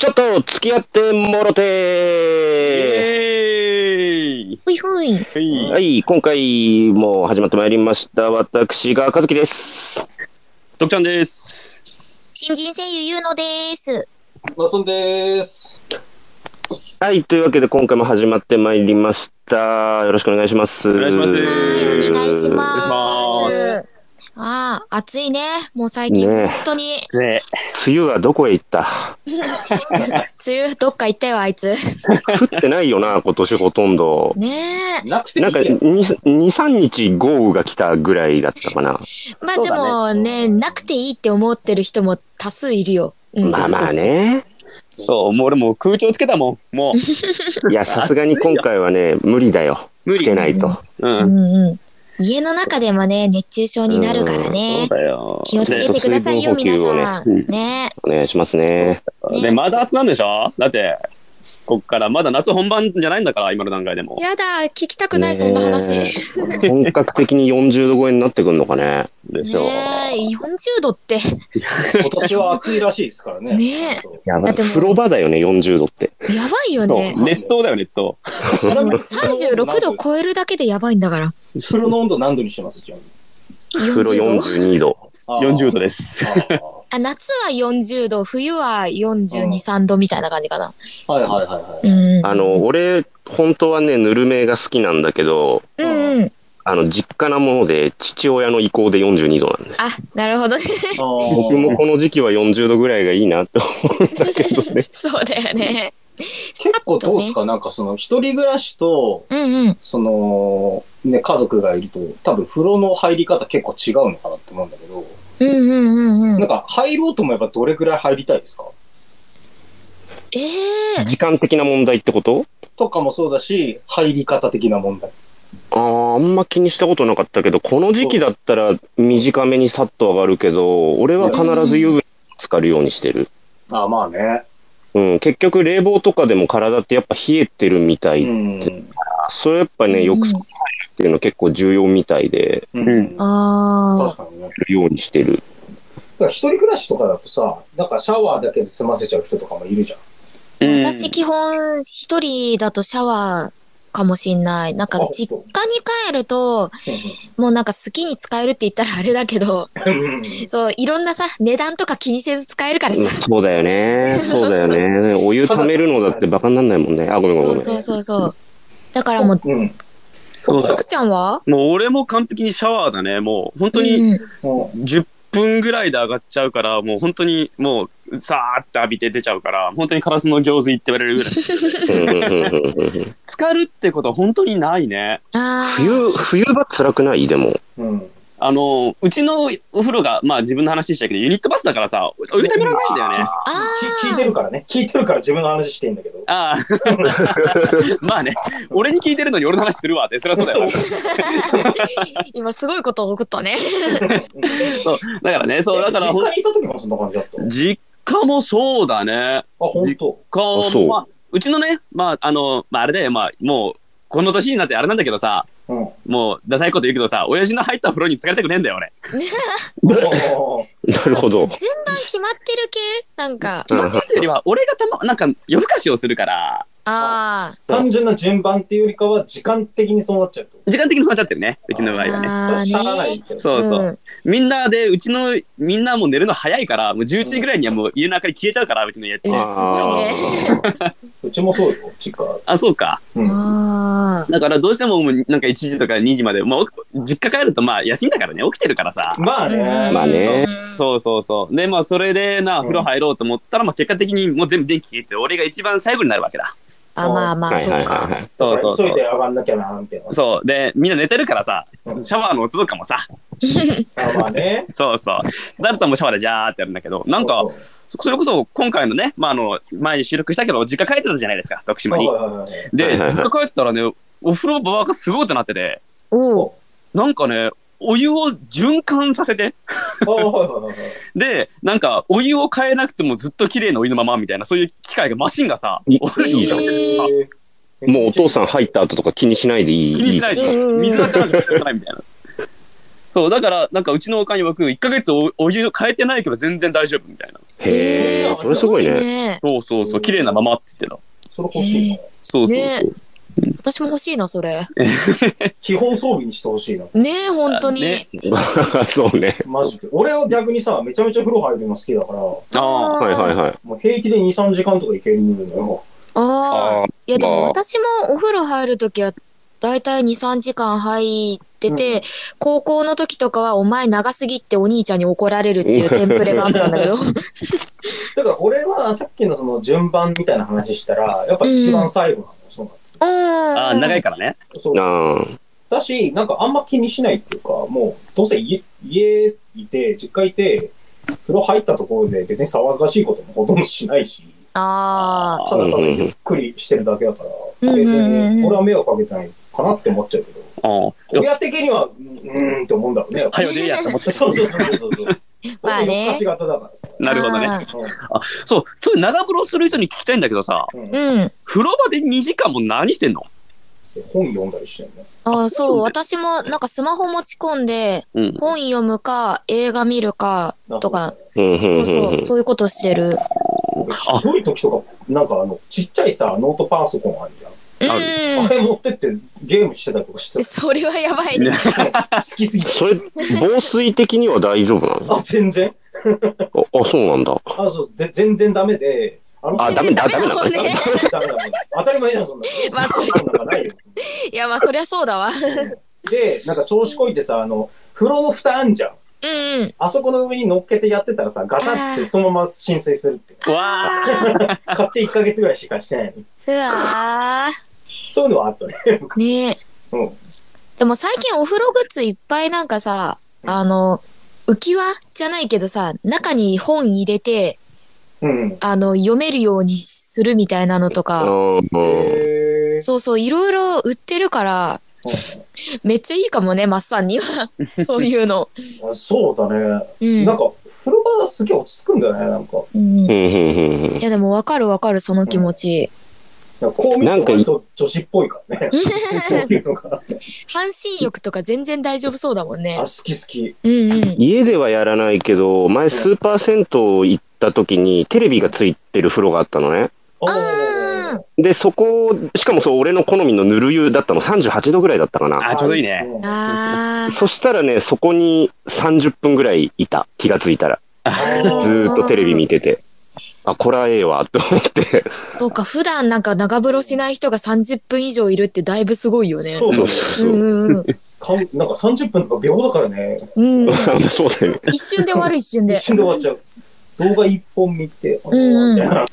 ちょっと付き合ってもろてほいほい。はい。はい、今回も始まってまいりました。私が和樹です。とくちゃんです。新人声優ゆうのです。マソンです。はい、というわけで今回も始まってまいりました。よろしくお願いします。お願いしますはい、お願。いしますああ、暑いね。もう最近、ねえ本当に。ね梅雨はどこへ行った？梅雨、どっか行ったよ、あいつ。降ってないよな、今年ほとんど。ねえ。なくていなんかいよ。2、3日豪雨が来たぐらいだったかな。まあでもね、なくていいって思ってる人も多数いるよ。うん。まあまあね。そう、もう俺もう空調つけたもん。もいや、さすがに今回はね、無理だよ。無理つけないと。う。うんうん。うん。家の中でもね、熱中症になるからね。気をつけてくださいよ、ね皆さん。ねねお願いしますね。でで、まだ暑くなるんでしょ？だって、こっからまだ夏本番じゃないんだから、今の段階でも。やだ、聞きたくない、そんな話。本格的に40度超えになってくんのかね。でしょ。え、40度って。今年は暑いらしいですからね。ねやばい。だって風呂場だよね、40度って。やばいよね。熱湯だよ、熱湯。ちなみに36度超えるだけでやばいんだから。風呂の温度何度にしてます？ちなみに。風呂40度42度。あー40度です。あ夏は40度、冬は42、3度みたいな感じかな。はいはいはいはい。うん。あの、俺、本当はね、ぬるめが好きなんだけど、うんうん。あの、実家なもので、父親の意向で42度なんで。あ、なるほどね。あー僕もこの時期は40度ぐらいがいいなって思うんだけどね。そうだよね。結構どうですか？なんかその一人暮らしと、うんうん。その、ね、家族がいると、多分風呂の入り方結構違うのかなって思うんだけど、うんうんうんうん。なんか入ろうと思えばどれぐらい入りたいですか？ええ時間的な問題ってこと？とかもそうだし、入り方的な問題。ああ、あんま気にしたことなかったけど、この時期だったら短めにさっと上がるけど、俺は必ず湯船に浸かるようにしてる。あーまあね。うん、結局冷房とかでも体ってやっぱ冷えてるみたい。うん。それやっぱね、浴槽に入るっていうの結構重要みたいで、うん。あ確かにね。ようにしてる。だから一人暮らしとかだとさ、なんかシャワーだけで済ませちゃう人とかもいるじゃん。あ。私基本一人だとシャワーかもしんない。なんかあ実家に帰ると、もうなんか好きに使えるって言ったらあれだけど、うんそう、いろんなさ、値段とか気にせず使えるからさ。そうだよね。そうだよね。お湯溜めるのだってバカになんないもんね。あ、ごめんごめんごめん。そうそうそうそう。だからもう、うん。そうだちゃんは？もう俺も完璧にシャワーだね。もう本当にうんも10分ぐらいで上がっちゃうから、もう本当にもうさーって浴びて出ちゃうから、本当にカラスの行水って言われるぐらい。浸かるってことは本当にないね。冬、冬場辛くない？でも。う、うん。あの、うちのお風呂が、まあ自分の話したけど、ユニットバスだからさ、お湯ためられないんだよね。聞いてるからね。聞いてるから自分の話してんだけど。ああ。まあね、俺に聞いてるのに俺の話するわって、そりゃそうだよ。今すごいこと起こったね。だからね、そう、だから実家にいた時もそんな感じだった。あ、実家もそうだね。本当。かあそうまあ、うちのね、まあ、あの、まあ、あれだよ、まあ、もう、この年になってあれなんだけどさ、うん。もう、ダサいこと言うけどさ、親父の入った風呂に疲れたくねえんだよ、俺。なるほど。順番決まってる系？なんか。決まってるというよりは、俺がたま、なんか、夜更かしをするから、あ単純な順番っていうよりかは時間的にそうなっちゃうと。時間的にそうなっちゃってるね、うちの場合はね。そうそう。うんみんなで、うちの、みんなもう寝るの早いから、もう11時ぐらいにはもう家の明かり消えちゃうから、うちの家ってえ。すごいね。うちもそうよ、実家。あ、そうか。うん。だからどうしてももうなんか1時とか2時まで、まあ、実家帰るとまあ休みだからね、起きてるからさ。まあね。まあね。そうそうそう。で、まあそれでな、うん風呂入ろうと思ったら、まあ結果的にもう全部電気消えて、俺が一番最後になるわけだ。あ、まあまあ、はいそっか。そうそうそ。急いうで上がんなきゃな、みたいな。そう。で、みんな寝てるからさ、うんシャワーの音とかもさ、あ まあね。そうそう。だったらもうシャワーでジャーってやるんだけど、なんか、それこそ今回のね、まああの、前に収録したけど、実家帰ってたじゃないですか、徳島に。で、実家帰ったらね、お風呂場がすごいことなってて。なんかね、お湯を循環させて、で、なんか、お湯を変えなくてもずっと綺麗なお湯のままみたいな、そういう機械が、マシンがさ、いいいじゃんもうお父さん入った後とか気にしないでいい。気にしないで、水なんてなないみたいな。そう、だから、なんかうちのおかんに僕、1ヶ月おお湯変えてないけど全然大丈夫みたいな。へえ、それすごいね。ね。そうそうそう、綺麗なままって言ってた。それ欲しいな。そうそうそう。ね私も欲しいな、それ。基本装備にしてほしいな。ねえ、本当に。ね そうね。マジで。俺は逆にさ、めちゃめちゃ風呂入るの好きだから、もああ。はいはいはい。う平気で2、3時間とかいけるのよ。あああ。いや、でもまあ私もお風呂入るときは、だいたい2、3時間入ってて、高校の時とかは、お前長すぎってお兄ちゃんに怒られるっていうテンプレがあったんだけど。だから俺はさっきのその順番みたいな話したら、やっぱ一番最後なのうん。ああ、長いからね。のそう。あだし、なんかあんま気にしないっていうか、もう、どうせ家、家いて、実家いて、風呂入ったところで別に騒がしいこともほとんどしないし、ああ。ただただゆっくりしてるだけだから、うん別に俺は迷惑かけてないかなって思っちゃうけど、ああ。親的には、うーんって思うんだろうね。はよでいいやと思って。そうそうそうそうそう。まあね昔型だからさ。なるほどね。あそう、そういう長風呂する人に聞きたいんだけどさ、うん。風呂場で2時間も何してんの？本読んだりしてるね。ああ、そう。私も、なんかスマホ持ち込んで、うん。本読むか、映画見るか、とか、そうそうう、ん。そういうことしてる。俺ひどい時とか、なんかあの、ちっちゃいさ、ノートパソコンあるじゃん。あうんあ。れ持ってってゲームしてたりとかしてた？それはやばいね。好きすぎて。それ、防水的には大丈夫なの？あ、全然あ、あそうなんだ。あ、そう、ぜ全然ダメで、あのあダメだダメだね。ダメダメ 当たり前じゃん、そんなの。まあそれそんなのないよ。いや、まあ、そりゃそうだわ。で、なんか調子こいてさ、あの、風呂の蓋あんじゃん。うんうん。あそこの上に乗っけてやってたらさ、ガタってそのまま浸水するって。わあ。あ 買って1ヶ月ぐらいしかしてないのうわそういうのはあったね。ー。ねえ。うん。でも最近お風呂グッズいっぱいなんかさ、あの、浮き輪じゃないけどさ、中に本入れて、うん。あの、読めるようにするみたいなのとうか、そうそう、いろいろ売ってるから、めっちゃいいかもね、マッサンには。そういうの。あそうだね。うん。なんか、風呂場すげえ落ち着くんだよね、なんか。うんうんうんうんうんいやでもわかるわかる、その気持ち。なんかこう見なんかると女子っぽいからね。半身浴とか全然大丈夫そうだもんねあ、。好き好き。うんうん。家ではやらないけど、前スーパー銭湯行った時にテレビがついてる風呂があったのね。あで、そこ、しかもそう、俺の好みのぬる湯だったの、38度ぐらいだったかな。あ、ちょうどいいね。ああ。そしたらね、そこに30分ぐらいいた。気がついたら。ずっとテレビ見てて。あ、これはええわ、と思って。そうか、普段なんか長風呂しない人が30分以上いるってだいぶすごいよね。そうだね。うんうんうん。かんなんか30分とか秒だからね。うん。そうだよね。一瞬で終わる一瞬で一。瞬で終わっちゃう。動画一本見て、あーうんうんみたいな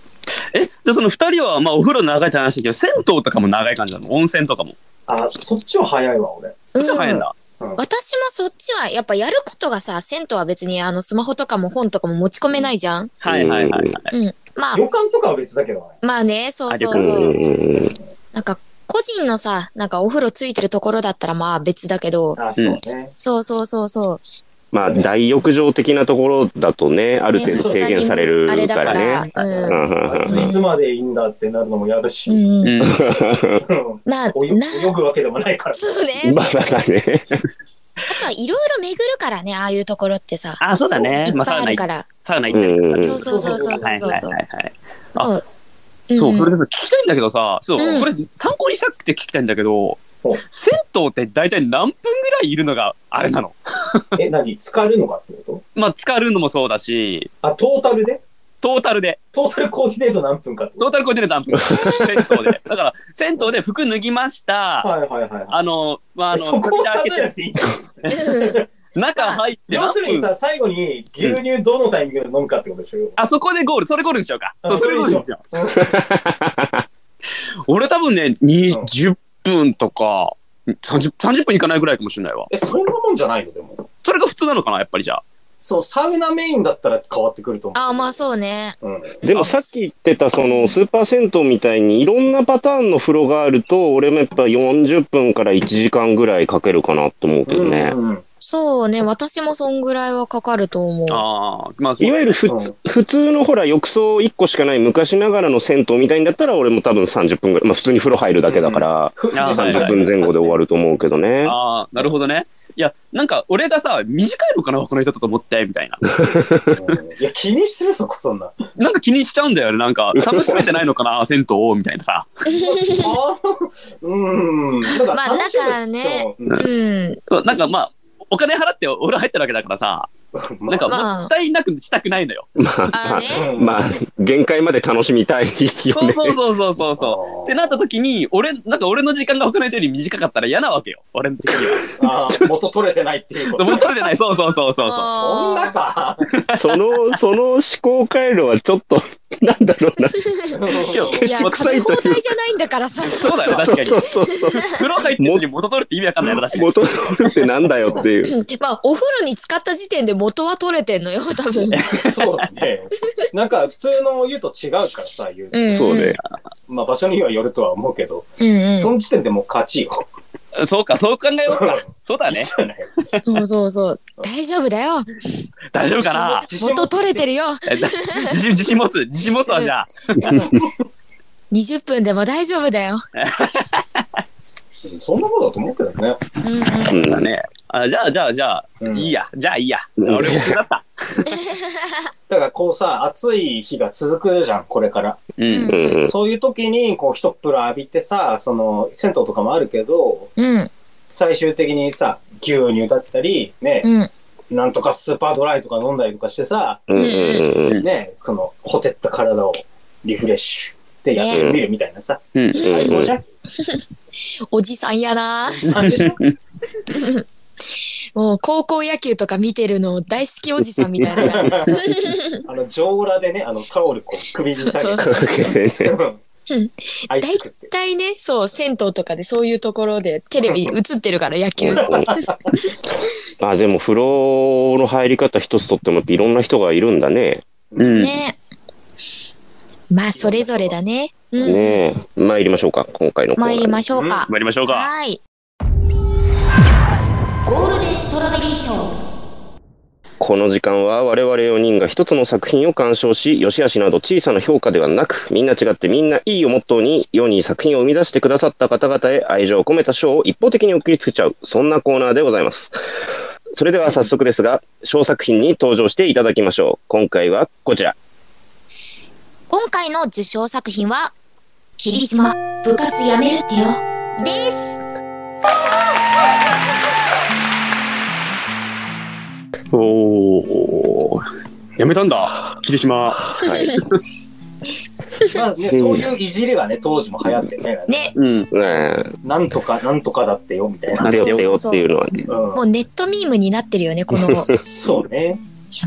え、じゃあその二人は、まあお風呂長いって話だけど、銭湯とかも長い感じなの？温泉とかも。あ、そっちは早いわ、俺。うん早いんだ。私もそっちは、やっぱやることがさ、銭湯は別にあのスマホとかも本とかも持ち込めないじゃんはいはいはいはい。うん。まあ、旅館とかは別だけどね。まあね、そうそううんそうなんか、個人のさ、なんかお風呂ついてるところだったらまあ別だけど、あ、そうね。そうそうそうそう。まあ、大浴場的なところだとね、ある程度制限されるあれだかかららね。、うん。うんうんうんいつまでいいんだってなるのも嫌だし、まあ、泳ぐわけでもないから。そうね。まあ、だからね。あとはいろいろ巡るからね、ああいうところってさ。あ、そうだねい。っまあサウナ行っぱいあるから。サウナ行ったりとかうんそうそうそうそうそうそうはいはいはいはい。あもうそう、んこれでさ、聞きたいんだけどさ、そう、うんこれ参考にしたくて聞きたいんだけど銭湯って大体何分ぐらいいるのがあれなの？え、何？浸かるのかってこ まあ、浸かるのもそうだし、とあ、トータルで？トータルで、トータルコーディネート何分かってこトータルコーディネート何分銭湯で。だから、銭湯で服脱ぎました。とはいはいはいはい。あの、まあ、あの、そこ開けなくていい。中入って要するにさ、最後に牛乳どのタイミングで飲むかってことでしょよ。あそこでゴール、それゴールにしようか。そう、あそれゴールにしよう。うん俺多分ね、20分とか、30, 30分いかないぐらいかもしれないわ。え、そんなもんじゃないのでも。それが普通なのかな、やっぱりじゃあ。そう、サウナメインだったら変わってくると思う。ああ、まあそうね。うん。でもさっき言ってた、その、スーパー銭湯みたいにいろんなパターンの風呂があると、俺もやっぱ40分から1時間ぐらいかけるかなと思うけどね。うんうんそうね、私もそんぐらいはかかると思う。ああ、まあ、いわゆるふうん普通のほら、浴槽1個しかない昔ながらの銭湯みたいんだったら、俺も多分30分ぐらい、まあ普通に風呂入るだけだから、ふあはい30分前後で終わると思うけどね。ああ、なるほどね。いや、なんか俺がさ、短いのかな、この人と思って、みたいな。う んいや、気にするそこ、そんな。なんか気にしちゃうんだよね。なんか、楽しめてないのかな、銭湯を、みたいな さ。うん。だからまあ楽しむっつってもうんうん。そうなんかまあ、お金払って俺入ってるわけだからさ、なんかまあもったいなくしたくないのよ。まあ。まあ、限界まで楽しみたいよね。そうそうそうそうそうそう。ってなった時に、俺、なんか俺の時間が他の人より短かったら嫌なわけよ。俺の的には。あー元取れてないっていうこと。もう取れてない。そうそうそうそうそう。そんなか。その、その思考回路はちょっと、なんだろうな。いや、食べ放題じゃないんだからさ。そうだよ、確かにそ。うそうそう。風呂入ってるのに元取るって意味わかんないよ、確かに。元取るってなんだよっていう。うんまあ、お風呂に使った時点で元は取れてんのよ、多分。そうだね。なんか普通の湯と違うからさ、湯。うん。そうね。まあ場所にはよるとは思うけど、うんうん。その時点でもう勝ちよ。そうか、そう考えようか。そうだね。そうだね。そうそうそう。大丈夫だよ。大丈夫かな？元取れてるよ。え 自信、自信持つ。自信持つわ、じゃあ。20分でも大丈夫だよ。そんなことだと思うけどね。うんうん。うんだね。あじゃあ、じゃあ、じゃあ、うんいいや。じゃあ、いいや。うん俺、僕だった。だからこうさ、暑い日が続くじゃん、これから。うん。うんうん。そういう時に、こう、一っ風呂浴びてさ、その、銭湯とかもあるけど、うん。最終的にさ、牛乳だったり、ね、うん。なんとかスーパードライとか飲んだりとかしてさ、うんうんうんね、この、ほてった体をリフレッシュってやってみるみたいなさ。うん。最高じゃんおじさんやな。もう高校野球とか見てるの大好きおじさんみたいな感 あの、上裸でね、あの、タオルこう、首に下げそうて。大体ね、そう、銭湯とかでそういうところでテレビ映ってるから野球。まあでも風呂の入り方一つとってもいろんな人がいるんだね。うん。ね。まあ、それぞれだね。うん。ねえ。参りましょうか、今回のコーナー参りましょうか。参りましょうか。はい。ゴールデンストロベリー賞。この時間は我々4人が一つの作品を鑑賞し、良し悪しなど小さな評価ではなく、みんな違ってみんないいをモットーに世に作品を生み出してくださった方々へ愛情を込めた賞を一方的に送りつけちゃう、そんなコーナーでございます。それでは早速ですが、賞作品に登場していただきましょう。今回はこちら。今回の受賞作品は、霧島部活やめるってよ。です。おー。やめたんだ、霧島。はい。まあね、そういういじりがね、当時も流行ってね。ね。うん。なんとか、なんとかだってよ、みたいな。出よ出よっていうのはね。もうネットミームになってるよね、この。そうね。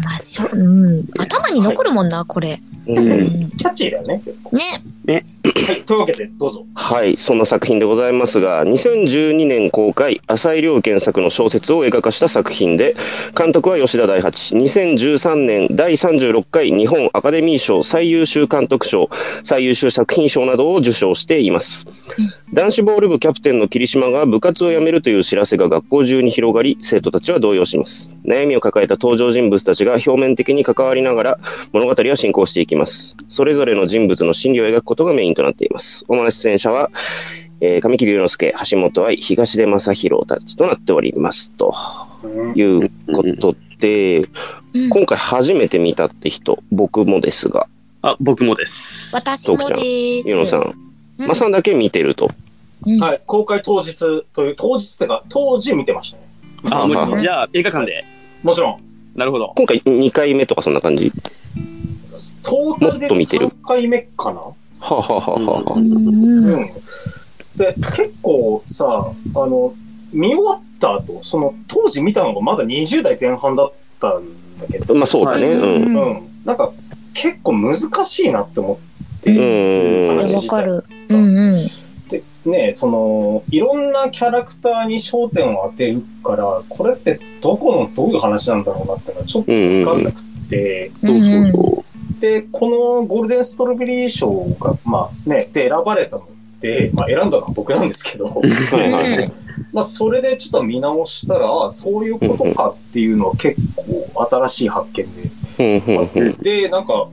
まあ、しょ、うん。頭に残るもんな、これ。ううんん。キャッチーだよね、結構。ね。はい、というわけで、どうぞ。はい、そんな作品でございますが、2012年公開、浅井亮原作の小説を映画化した作品で、監督は吉田大八、2013年第36回日本アカデミー賞最優秀監督賞、最優秀作品賞などを受賞しています。男子ボール部キャプテンの霧島が部活を辞めるという知らせが学校中に広がり、生徒たちは動揺します。悩みを抱えた登場人物たちが表面的に関わりながら、物語は進行していきます。それぞれの人物の心理を描くことがメインとなっています。主な出演者は、えー、神木隆之介、橋本愛、東出正宏たちとなっております。とうんいうことで、うん今回初めて見たって人、僕もですが、あ、僕もです。私もです。ゆうのさん、うんまさんだけ見てると。うんはい、公開当日という、当日ってか、当時見てましたね。あ、あもうじゃあ、映画館で。もちろん、なるほど。今回2回目とかそんな感じ。トータルでもっと見てる3回目かなはあ、はあはあはあは。で、結構さ、あの、見終わった後、その、当時見たのがまだ20代前半だったんだけど、まあそうだね。はいうん。うん。なんか、結構難しいなって思って、うん。かる。うんうん。で、ね、その、いろんなキャラクターに焦点を当てるから、これってどこのどういう話なんだろうなってのはちょっと。わかんなくて、そうそうそで、このゴールデンストロベリー賞が、まあね、で選ばれたので、まあ選んだのは僕なんですけど。まあそれでちょっと見直したら、あそういうことかっていうのは結構新しい発見で。で、なんか、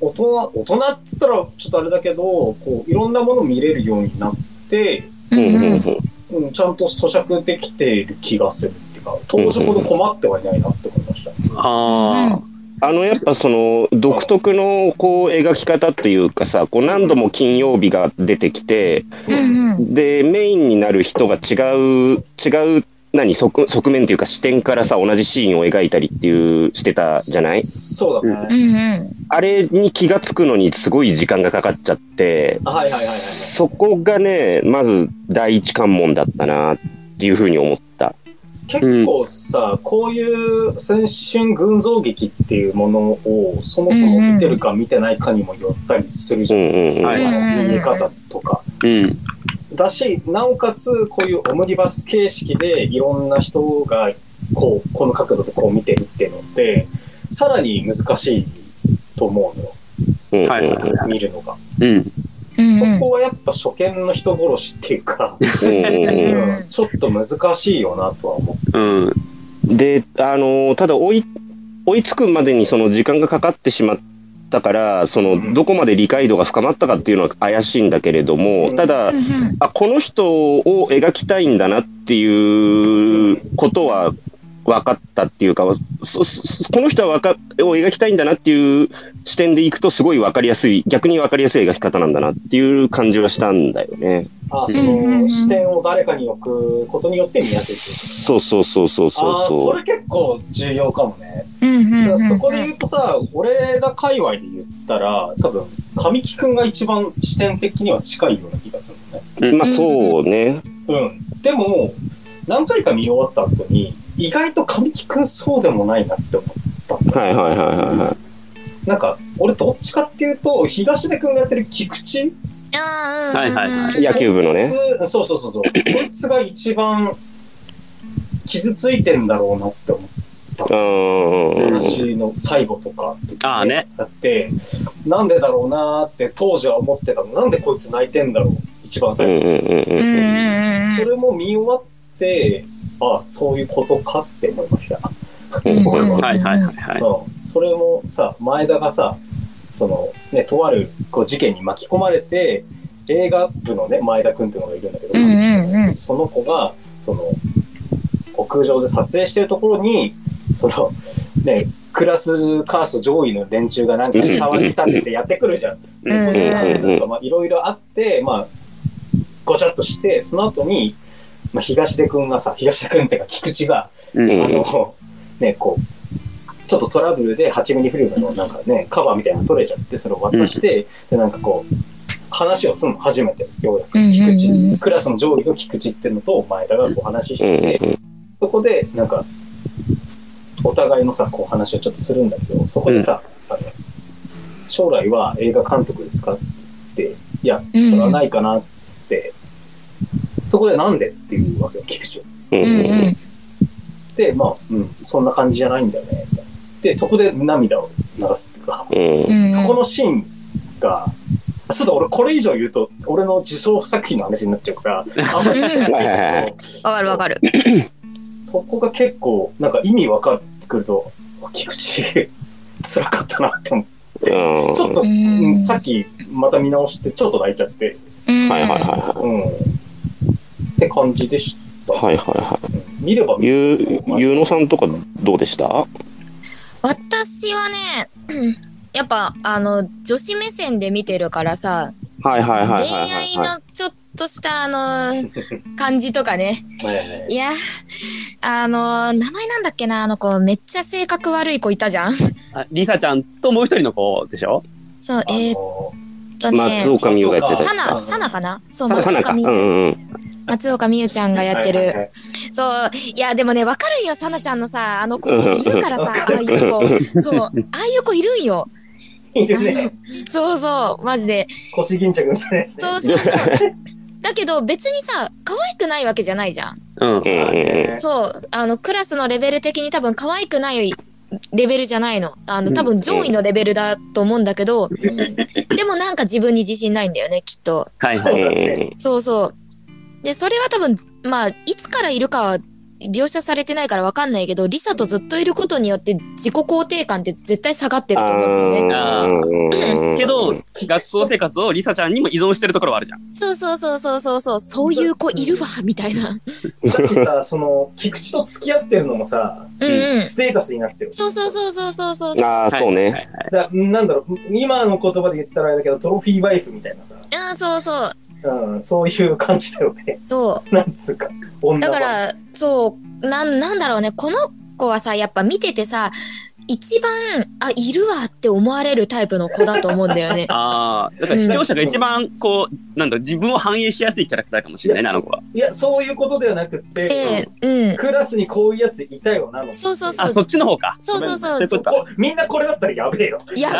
大人、大人っつったらちょっとあれだけど、こう、いろんなもの見れるようになって、うんちゃんと咀嚼できている気がするっていういうか、当時ほど困ってはいないなって思いました。ああ。あの、やっぱその、独特の、こう、描き方っていうかさ、こう、何度も金曜日が出てきて、うんうん。で、メインになる人が違う、違う、何、側側面っていうか視点からさ、同じシーンを描いたりっていう、してたじゃない？そうだね。うんうん。あれに気がつくのにすごい時間がかかっちゃって、あはいはいはいはい。そこがね、まず第一関門だったな、っていうふうに思った。結構さ、こういう青春群像劇っていうものをそもそも見てるか見てないかにもよったりするじゃん。うんうんうん。はいうん見え方とか。うん。だし、なおかつこういうオムニバス形式でいろんな人がこう、この角度でこう見てるっていうのって、さらに難しいと思うのよ。うんうんはいはいはい。見るのが。うん。うんそうん。こはやっぱ初見の人殺しっていうか、ちょっと難しいよなとは思う。うん。で、あの、ただ追い、追いつくまでにその時間がかかってしまったから、その、どこまで理解度が深まったかっていうのは怪しいんだけれども、ただあ、この人を描きたいんだなっていうことは分かったっていうか、そそこの人はわかを描きたいんだなっていう視点でいくとすごい分かりやすい、逆に分かりやすい描き方なんだなっていう感じはしたんだよね。あその視点を誰かに置くことによって見やすいそうそうそうそうそうああ、そ。そうれ結構重要かもね。うんうん。そこで言うとさ、俺が界隈で言ったら、多分、神木くんが一番視点的には近いような気がするのね。まあそうね。うん。でも、何回か見終わった後に、意外と神木くんそうでもないなって思ったんだよはいはいはいはいはい。なんか、俺どっちかっていうと、東出くんがやってる菊池？あーはいはいはい野球部のね。こいつそうそうそうそう。こいつが一番傷ついてんだろうなって思った。うんうんうんうん。話の最後とかってああね。だって、なんでだろうなーって当時は思ってたの。なんでこいつ泣いてんだろう一番うん最後。うんうんうんうんうんそれも見終わって、あそういうことかって思いました。ははいはいはいはい。うん。それもさ、前田がさ、その、ね、とあるこう事件に巻き込まれて、映画部のね、前田くんっていうのがいるんだけど、うんうんうんその子が、その、屋上で撮影してるところに、その、ね、クラスカースト上位の連中がなんか騒ぎ立ててやってくるじゃん。うんそれがうんなんかまあいろいろあって、まあ、ごちゃっとして、その後に、まあ、東出くんがさ、東出くんっていうか菊池が、うん。うんあの、ね、こう、ちょっとトラブルで8ミリフィルムのなんかね、カバーみたいなの取れちゃって、それを渡して、で、なんかこう、話をするの初めて、ようやく。うんうんうん菊池、クラスの上位の菊池っていうのと前田がこう話しうんてて、うんそこで、なんか、お互いのさ、こう話をちょっとするんだけど、そこでさ、あの将来は映画監督ですかって、いや、それはないかな、って、そこでなんでっていうわけよ、菊池は。うんうんうんで、まあ、うん、そんな感じじゃないんだよね、みたいな。で、そこで涙を流すっていうか、うんうん。そこのシーンが、ちょっと俺これ以上言うと、俺の受賞作品の話になっちゃうから、あんまりないけど、わかるわかる。そこが結構、なんか意味分かってくると、菊池、辛かったなって思って、うんちょっと、さっきまた見直して、ちょっと泣いちゃって、うんはいはいはうん。って感じでした。い。はいはいはい。うん見れば見るゆう、ゆうのさんとかどうでした？私はね、やっぱ、あの、女子目線で見てるからさ、はいはいはいはい恋はい愛はのちょっとしたあの、感じとかね。ねいや、あの、名前なんだっけな、あの子、めっちゃ性格悪い子いたじゃん。あリサちゃんともう一人の子でしょ？そう、えーっとい。ね松、岡美優がやってたサやナ、サナかなそう、つ。松岡美優、うんうん。松岡美優ちゃんがやってる。はいはいはいそう、いや、でもね、わかるんよ、サナちゃんのさ、あの子いるからさ、ああいう子。そう、ああいう子いるんよ。いるね。そうそう、マジで。腰巾着みたいなやつね。そうそうそう。だけど別にさ、可愛くないわけじゃないじゃん。うん。うんうんうん。そう、あの、クラスのレベル的に多分可愛くないレベルじゃないの。あの、多分上位のレベルだと思うんだけど、でもなんか自分に自信ないんだよね、きっと。はいはい。そうそう。で、それは多分、まあ、いつからいるかは描写されてないからわかんないけど、リサとずっといることによって自己肯定感って絶対下がってると思うんだよね。あーけど、学校生活をリサちゃんにも依存してるところはあるじゃん。そうそうそうそうそうそう、そういう子いるわ、みたいな。だしさ、その、菊池と付き合ってるのもさ、うんうん。ステータスになってる。そうそうそうそうそうそう。ああ、そうね。はいなんだろう、今の言葉で言ったらあれだけど、トロフィーワイフみたいなあそうそう、さ、うん、そういう感じだよね。そう。なんつうか、だから、そう、なん、なんだろうね、この子はさ、やっぱ見ててさ、一番、あ、いるわって思われるタイプの子だと思うんだよね。ああ、だから視聴者が一番こう、なんだ自分を反映しやすいキャラクターかもしれないね、あの子は。いや、そういうことではなくって、で、うん。クラスにこういうやついたよなの。そうそうそあ、そっちの方か。そうそうそうそうみんなこれだったらやべえよ。いや、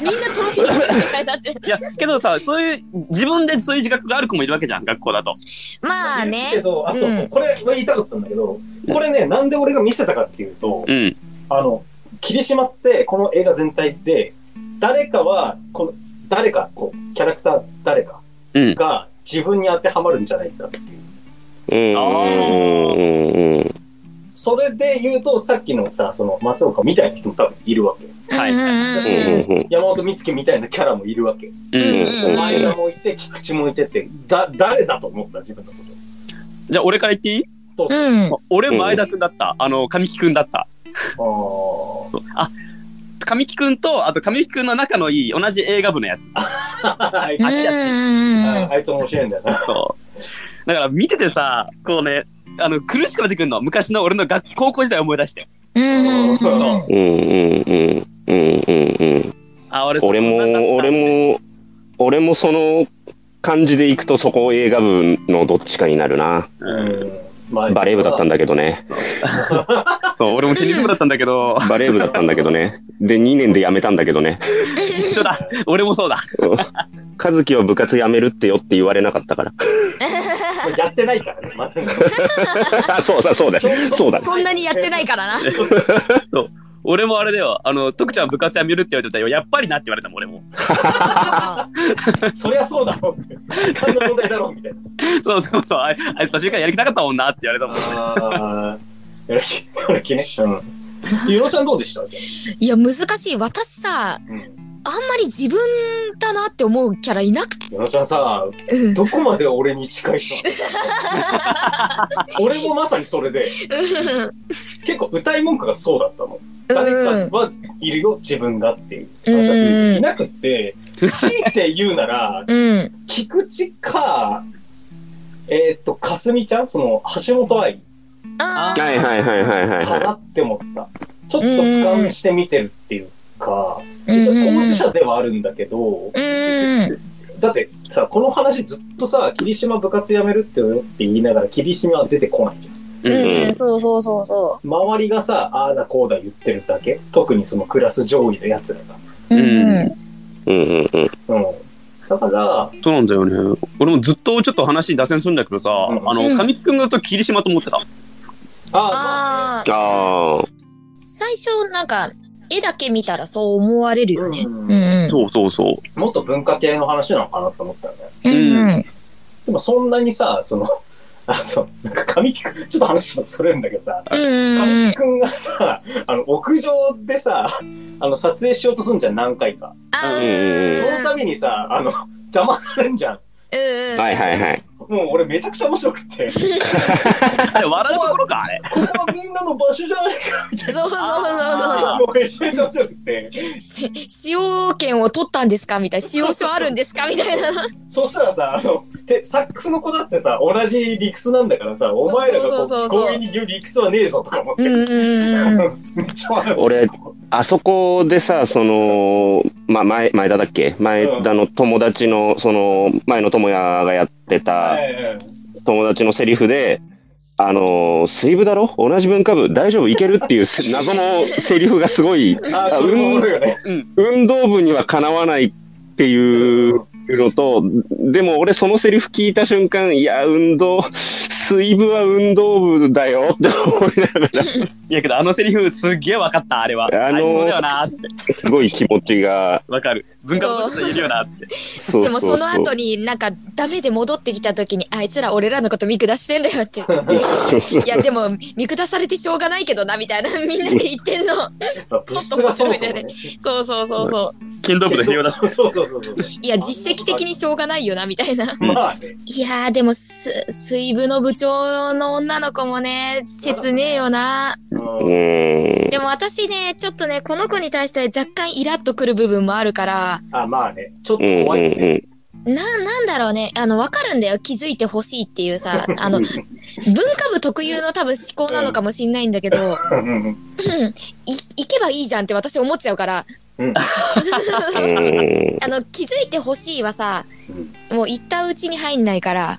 みんなトロフィーみたいになって。いや、けどさ、そういう、自分でそういう自覚がある子もいるわけじゃん、学校だと。まあいるけね。ど、あ、そう、うんこれは言いたかったんだけど、これね、なんで俺が見せたかっていうと、うん。あの、霧島って、この映画全体で、誰かは、この、誰か、こう、キャラクター誰かうん。が自分に当てはまるんじゃないかっていう。うん。あうん。うん。それで言うと、さっきのさ、その松岡みたいな人も多分いるわけ。はい。山本美月みたいなキャラもいるわけ。ううんん。前田もいて、菊池もいてって、だ、誰だと思った？自分のこと。じゃあ、俺から言っていい？どうぞ。うん。俺、前田くんだった。あの、神木くんだった。あ神木くんと、あと神木くんの仲のいい同じ映画部のやつ。あいつああいつ面白いんだよな。そう。だから見ててさ、こうね、あの、苦しくなってくるの。昔の俺の学高校時代思い出して。うんうんうんうん。うん。うん。あ、俺俺も、俺も、俺もその感じでいくとそこ映画部のどっちかになるな。うんまあバレー部だったんだけどね。そう、俺もテニス部だったんだけど、バレー部だったんだけどね。で、2年で辞めたんだけどね。一緒だ。俺もそうだ。和樹は部活辞めるってよって言われなかったから。やってないからね。そうだ、そうだ。そうだ。そんなにやってないからな。俺もあれだよ。あの、徳ちゃん部活やめるって言われてたよ。やっぱりなって言われたもん、俺も。そりゃそうだろうって。何の問題だろうみたいな。そうそうそう。あいあいつ途中からやりたかったもんなって言われたもん。あー、やる気、やる気ね。うん。ゆのちゃんどうでした？いや、難しい。私さ、うん。あんまり自分だなって思うキャラいなくて。ゆのちゃんさ、うん。どこまで俺に近い人 俺もまさにそれで、結構歌い文句がそうだったの。誰かはいるよ、自分がっていう。いなくって、強いて言うなら、うん。菊池か、えーっと、かすみちゃん？その、橋本愛。あはいはいはいはいはいはかなって思った。ちょっと俯瞰して見てるっていうか、うん一応当事者ではあるんだけど、うん。だってさ、この話ずっとさ、霧島部活やめるってよって言いながら、霧島は出てこないじゃん。うん。うん。そうそうそうそ周りがさ、ああだこうだ言ってるだけ。特にそのクラス上位のやつらが。う。うん。い。うんうんうん。うん。だから、そうなんだよね。俺もずっとちょっと話に脱線するんだけどさ、うんあの、神木くんがずっと霧島と思ってた。ああ、ああ、ああ。最初なんか、絵だけ見たらそう思われるよね。うんうんうん。そうそうそう。もっと文化系の話なのかなと思ったよね。うんうん。でもそんなにさ、その、あ、そう、なんか神木くん、ちょっと話がそれるんだけどさ、神木くんがさ、あの、屋上でさ、あの、撮影しようとすんじゃん、何回か。その度にさ、あの、邪魔されんじゃん。うん。はいはいはい。もう俺めちゃくちゃ面白くって、あれ、笑うところか、あれ。ここはみんなの場所じゃないかみたいそうそうそうそうな。もうめちゃめちゃ面白くて。そう。使用権を取ったんですかみたいな。使用書あるんですかみたいな。そしたらさ、あの、てサックスの子だってさ、同じ理屈なんだからさ、お前らがこそうそうそうそうう公園に言う理屈はねえぞとか思って。俺、あそこでさ、その、まあ、前、前田だっけ？前田の友達の、その、前の友也がやってた友達のセリフで、あのー、水部だろ？同じ文化部？大丈夫？いける？っていうせ 謎のセリフがすごい。運動部にはかなわないっていうのと、でも俺そのセリフ聞いた瞬間、いや、運動、水部は運動部だよって思いながら、いやけど、あのセリフすっげえ分かった、あれは。あのー。すごい気持ちが、わかる。文化部として言えるよなって。そうでもその後に、になんかダメで戻ってきた時にあいつら俺らのこと見下してんだよって。いやでも見下されてしょうがないけどなみたいなみんなで言ってんの。まあ物質がそもそもね。そうそうそうそう。剣道部の平和だし。そうそうそうそう。いや実績的にしょうがないよなみたいな。まあね。いやーでもす水部の部長の女の子もね切ねえよな。でも私ねちょっとねこの子に対して若干イラッとくる部分もあるから。あ、まあね。ちょっと怖いよね。うん。な、なんだろうね。あの、わかるんだよ。気づいてほしいっていうさ、あの、文化部特有の多分思考なのかもしんないんだけど、うんうんうんい、行けばいいじゃんって私思っちゃうから。うん。う んあの、気づいてほしいはさ、もう行ったうちに入んないから。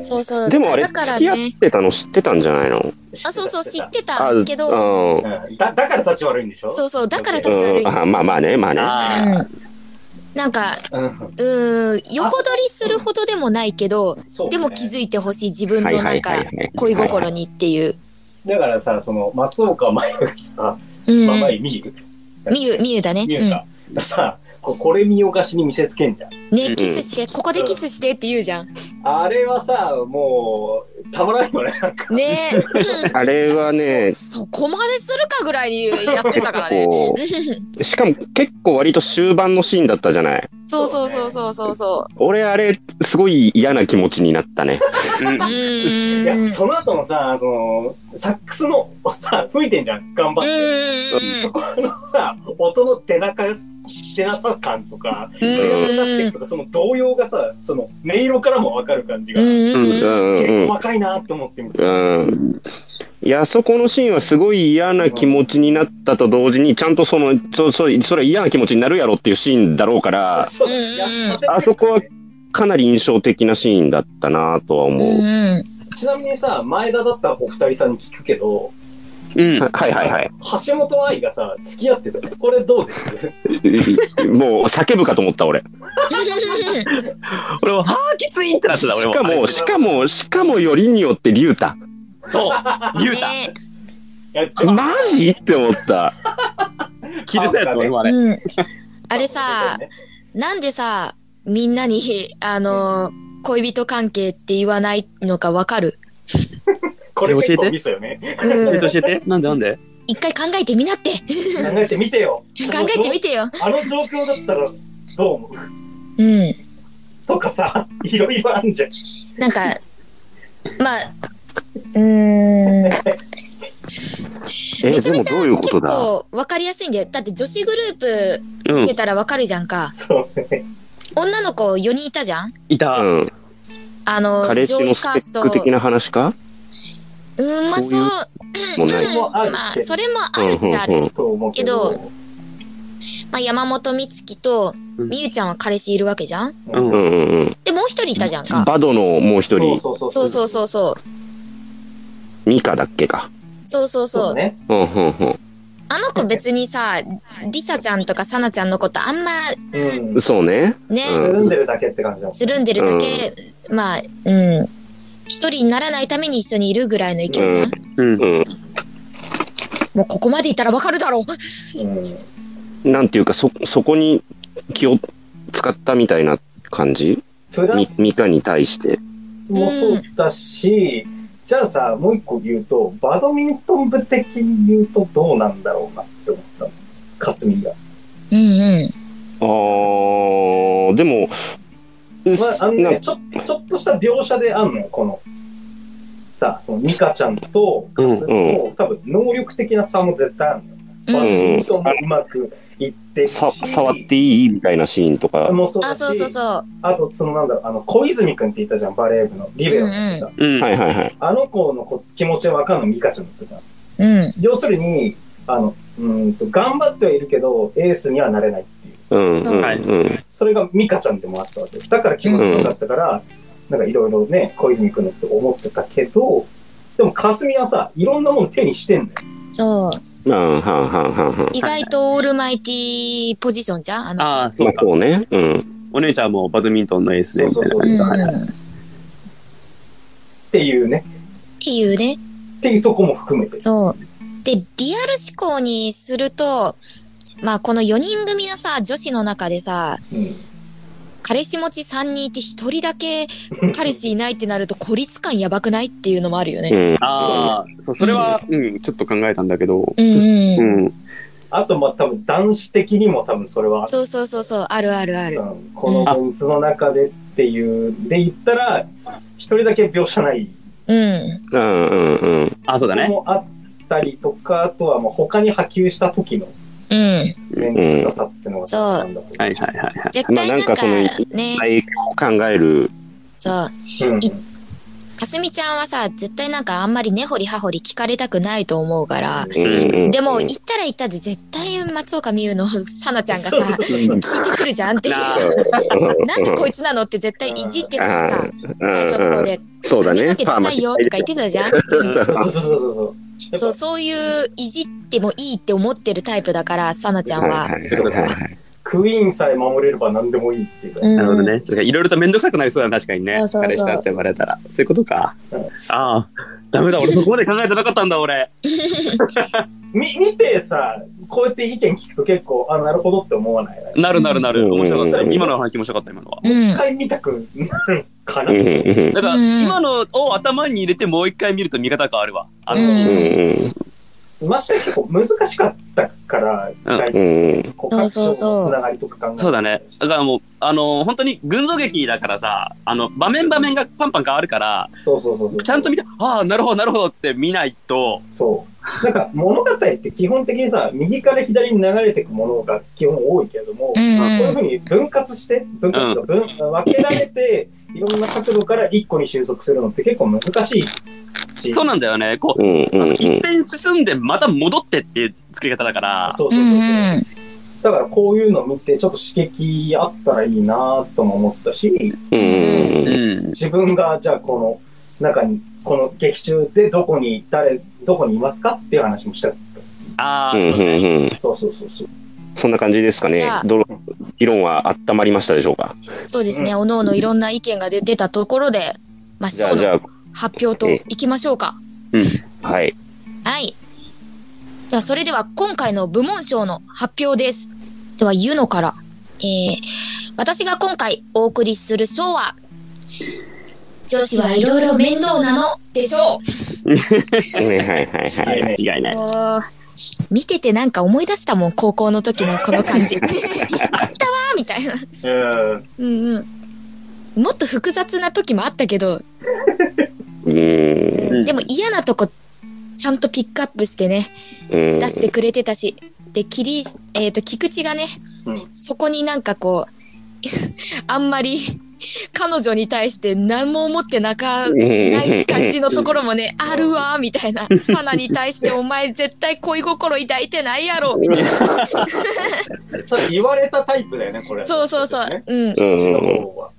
そうそう。でもあれ、だから付き合っね。てたの？知ってたんじゃないの？あ、そうそう、知ってあたけど、うん。うん。だだから立ち悪いんでしょ？そうそう、だから立ち悪い。うん。あまあまあね、まあね。なんか、うん。うーん、横取りするほどでもないけど、でも気づいてほしい自分のなんか恋心にっていう。だからさ、その、松岡真優がさ、うん。まあ、前見るみゆ、みゆだね。うん。見るか。ださ、ここれ見よがしに見せつけんじゃん。ね、キスして、ここでキスしてって言うじゃん。あれはさ、もう、たまらんよね、なんか。ねうん あれはね、そ、そこまでするかぐらいにやってたからね。しかも結構割と終盤のシーンだったじゃない？そうそうそうそうそうそ俺あれ、すごい嫌な気持ちになったね。うんう。ういや。その後のさ、その、サックスの、さ、吹いてんじゃん、頑張うって。そこのさ、音の出なか、出なさ感とか、う出なっていくとか、その動揺がさ、その、音色からもわかる感じが、うんん。うんうん構若いなって思ってみて。うん。いや、そこのシーンはすごい嫌な気持ちになったと同時に、ちゃんとその、そ、そ、それは嫌な気持ちになるやろっていうシーンだろうから、あそこはかなり印象的なシーンだったなとは思う。うん。ちなみにさ、前田だったらお二人さんに聞くけど、うん。は はいはいはい。橋本愛がさ、付き合ってたじゃん。これどうです？もう叫ぶかと思った俺。俺も、はあ、きついってなってた、俺も。しかも、しかも、しかもよりによってリュウタ。そう。リュウタ。ねいやちょマジ？って思った。切るそうやった、俺もあれ。うん。あれさ、なんでさ、みんなに、あの、恋人関係って言わないのかわかる？これ結構教えてミソよね。うん教えて教えて。なんでなんで？一回考えてみなって。考えてみてよ。考えてみてよ。あの状況だったらどう思う？うん。とかさ、いろいろあんじゃん。なんか、まあ、うーん。え、めちゃめちゃでもどういうこ結とだ？構わかりやすいんだよ。だって女子グループうん見て。たらわかるじゃんか。そうね。女の子4人いたじゃん？いた。うん。あの、上位のスペカースト。ック的な話か？うん、まあそそうう、いうもうない。それもあるまあ、それもあるっちゃある。けど。まあ、山本美月と、うんみゆちゃんは彼氏いるわけじゃん？うんうんうんうん。で、もう一人いたじゃんか。バドのもう一人、そうそうそうそうそうそう。ミカだっけか。そうそうそう。ね。うんうんうん。あの子別にさ、リサちゃんとかサナちゃんのことあんまうん。そうね。ね、うんつるんでるだけって感じだもん。つるんでるだけ、まあ、うん。一人にならないために一緒にいるぐらいの勢いじゃん。うん。うん。もうここまでいったらわかるだろう。うん。なんていうか、そ、そこに気を使ったみたいな感じ？みプラス、ミカに対して。もそうだし、じゃあさ、もう一個言うと、バドミントン部的に言うとどうなんだろうなって思ったの？かすみが。うんうん。あー、でも、まあ、あのなね、ちょ、ちょっとした描写であんのよ、この。さあ、そのミカちゃんとかすみの、多分能力的な差も絶対あるのよ。うんバドミントンもうまくいってるしさ、触っていいみたいなシーンとか。あ、もうそうだしそうそうそう。あと、そのなんだろう、あの、小泉くんって言ったじゃん、バレー部のリベロの子がうん。はいはいはい。あの子のこ気持ちはわかんのミカちゃんだったじゃん。うん。要するに、あの、うーんと、頑張ってはいるけど、エースにはなれないっう。うんうんはいうん。それがミカちゃんでもあったわけ。だから気持ちよかったから、なんかいろいろね、小泉くんのって思ってたけど、でも、かすみはさ、いろんなもの手にしてんだよ。そう。うん、はんはんはんはん。意外とオールマイティーポジションじゃんあの。ああ、そまあうか。そうね。うん。お姉ちゃんもバドミントンのエースで、みたいなそう。そうそうっていうね、っていうね。っていうとこも含めて。そう。で、リアル思考にすると、まあこの4人組のさ、女子の中でさ、うん彼氏持ち3人いて1人だけ彼氏いないってなると孤立感やばくないっていうのもあるよね。うん。ああ、そう、それは、うん、ちょっと考えたんだけど。うんうん。うん。あと、まあ多分男子的にも多分それは、そうそうそうそう、あるあるある。うんこのメンツの中でっていう、で言ったら、一人だけ描写ないうん。うんうんうん。あ、そうだね。もあったりとか、あとはもう他に波及した時のうん。面ささってのがそうなんだと思はいはいはいはい。絶対なんかまあなんかそのね、影響を考える。そう。うんいかすみちゃんはさ、絶対なんかあんまり根掘り葉掘り聞かれたくないと思うから、うんうんでも、行ったら行ったで絶対松岡美優のさなちゃんがさ、聞いてくるじゃんっていう。うん なんでこいつなのって絶対いじってたしさ、うん最初の方で、そうだね。髪の毛ダサいよとか言ってたじゃん。うんそうそうそうそうそう。そう、いういじってもいいって思ってるタイプだから、さなちゃんは。はいはいはいはい。クイーンさえ守れれば何でもいいっていうか、うんなるほどね。いろいろとめんどくさくなりそうだな、確かにね。そうそうそう彼氏だって言われたら。そういうことか。うんああ。ダメだ、俺そこまで考えてなかったんだ、俺。み見てさ、こうやって意見聞くと結構、あ、なるほどって思わない？なるなるなる。うん面白かった。うん今の話面白かった、今のは。うん一。回見たくなるかな？だから、うん今のを頭に入れてもう一回見ると見方変わるわ。あの、ましてや結構難しかったから、うんこう各所のつながりとか考えてそうだね。だからもう、あの、本当に群像劇だからさ、あの、場面場面がパンパン変わるから、そうそうそうそう。ちゃんと見て、ああ、なるほど、なるほどって見ないと、そう。なんか物語って基本的にさ、右から左に流れていくものが基本多いけれども、うこういうんふうに分割して、分割と分、分けられて、いろんな角度から一個に収束するのって結構難しいし。そうなんだよね。こう、うんうんうん一遍進んでまた戻ってっていう作り方だから、そううそうそうそう。ん。だからこういうの見てちょっと刺激あったらいいなとも思ったし、うんうんうん。自分がじゃあこの中に、この劇中でどこに、誰、どこにいますかっていう話もしたかっああ、うんうんうんた。そうそうそうそう。そんな感じですかね議論は温まりましたでしょうか？そうですね。おのおのいろんな意見が出出たところで、まあ、じゃの発表といきましょうか。あ、はい。はい。では、それでは今回の部門賞の発表です。では、ゆのから。えー、私が今回お送りする賞は、女子はいろいろ面倒なのでしょ はいはいはいはい。違いなう。い。見ててなんか思い出したもん、高校の時のこの感じ。あったわーみたいな。うん。うんうん。もっと複雑な時もあったけど、うん。うんでも嫌なとこ、ちゃんとピックアップしてね、うん。出してくれてたし、で、キリ、えっ、と、菊池がね、うんそこになんかこう、あんまり、彼女に対して何も思ってなか、ない感じのところもね、あるわ、みたいな。サナに対してお前絶対恋心抱いてないやろ、みたいな。言われたタイプだよね、これ。そうそうそう。ね。うん。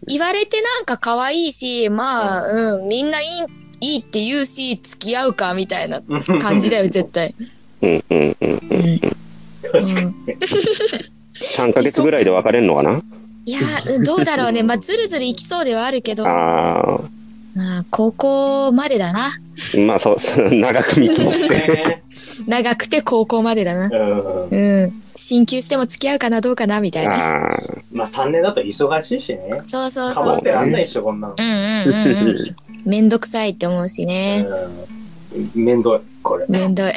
言われてなんか可愛いし、まあ、うん、みんないい、いいって言うし、付き合うか、みたいな感じだよ、絶対。うんうんうん。うん。確かに。3ヶ月ぐらいで別れんのかな？いやー、どうだろうね。まあ、ずるずるいきそうではあるけど、あまあ、高校までだな。あ、まあそう、長く見積もって。ね 長くて高校までだな。うんうん。進級しても付き合うかな、どうかな、みたいな。ああ、まあ3年だと忙しいしね。そうそう可能そう。性あんないっしょ、こんなの。うんうんうんうん。めんどくさいって思うしね。うん。面倒い、これ。めんどい。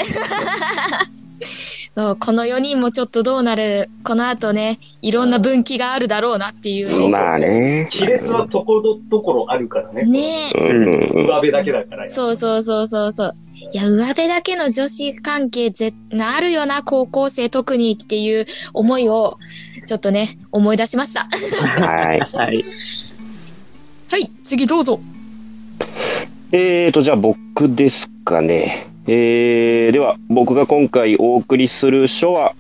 そうこの4人もちょっとどうなる、この後ね、いろんな分岐があるだろうなっていうね。まあね。亀裂はところどころあるからね。ねえ。上辺だけだから。そうそうそうそうそう。いや、上辺だけの女子関係ぜ、あるよな、高校生特にっていう思いを、ちょっとね、思い出しました。はい。はい。はい、次どうぞ。えーと、じゃあ僕ですかね。えー、では、僕が今回お送りする書は、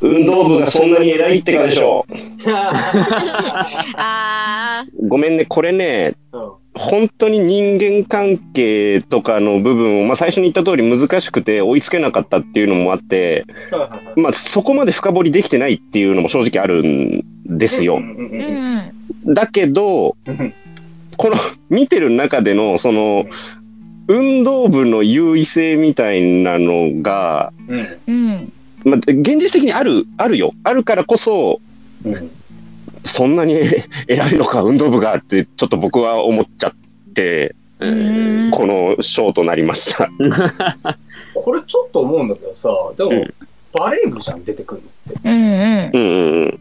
運動部がそんなに偉いってかでしょう。ごめんね、これね、うん。本当に人間関係とかの部分を、まあ最初に言った通り難しくて追いつけなかったっていうのもあって、まあそこまで深掘りできてないっていうのも正直あるんですよ。だけど、うん。この見てる中での、その、運動部の優位性みたいなのが、うん。うん。まあ、現実的にある、あるよ。あるからこそ、うん。そんなに 偉いのか、運動部がって、ちょっと僕は思っちゃって、うんこの賞となりました。これちょっと思うんだけどさ、でも、うんバレー部じゃん、出てくるのって。うんうん。うんうんうん。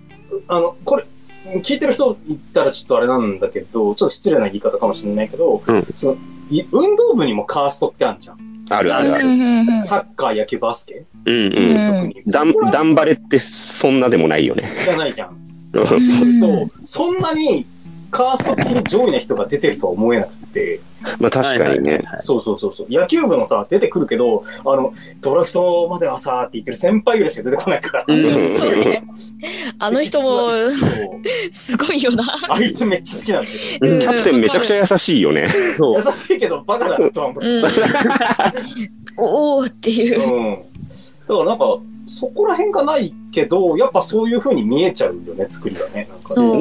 あの、これ、聞いてる人言ったらちょっとあれなんだけど、ちょっと失礼な言い方かもしれないけど、うんそのい運動部にもカーストってあるじゃん。あるあるある。うんサッカー、野球、バスケうんうん特に。ダンバレってそんなでもないよね。じゃないじゃん。うんと、そんなにカースト的に上位な人が出てるとは思えなくて、まあ確かにね。そうそうそうそう。野球部もさ、出てくるけど、あの、ドラフトまではさ、って言ってる先輩ぐらいしか出てこないから。うんそうね。あの人も、すごいよな。あいつめっちゃ好きなんだけうんキャプテンめちゃくちゃ優しいよね。そうど、優しいけどバカだなとは思って。うん。おおっていう。うん。だからなんか、そこら辺がないけど、やっぱそういう風に見えちゃうよね、作りがね。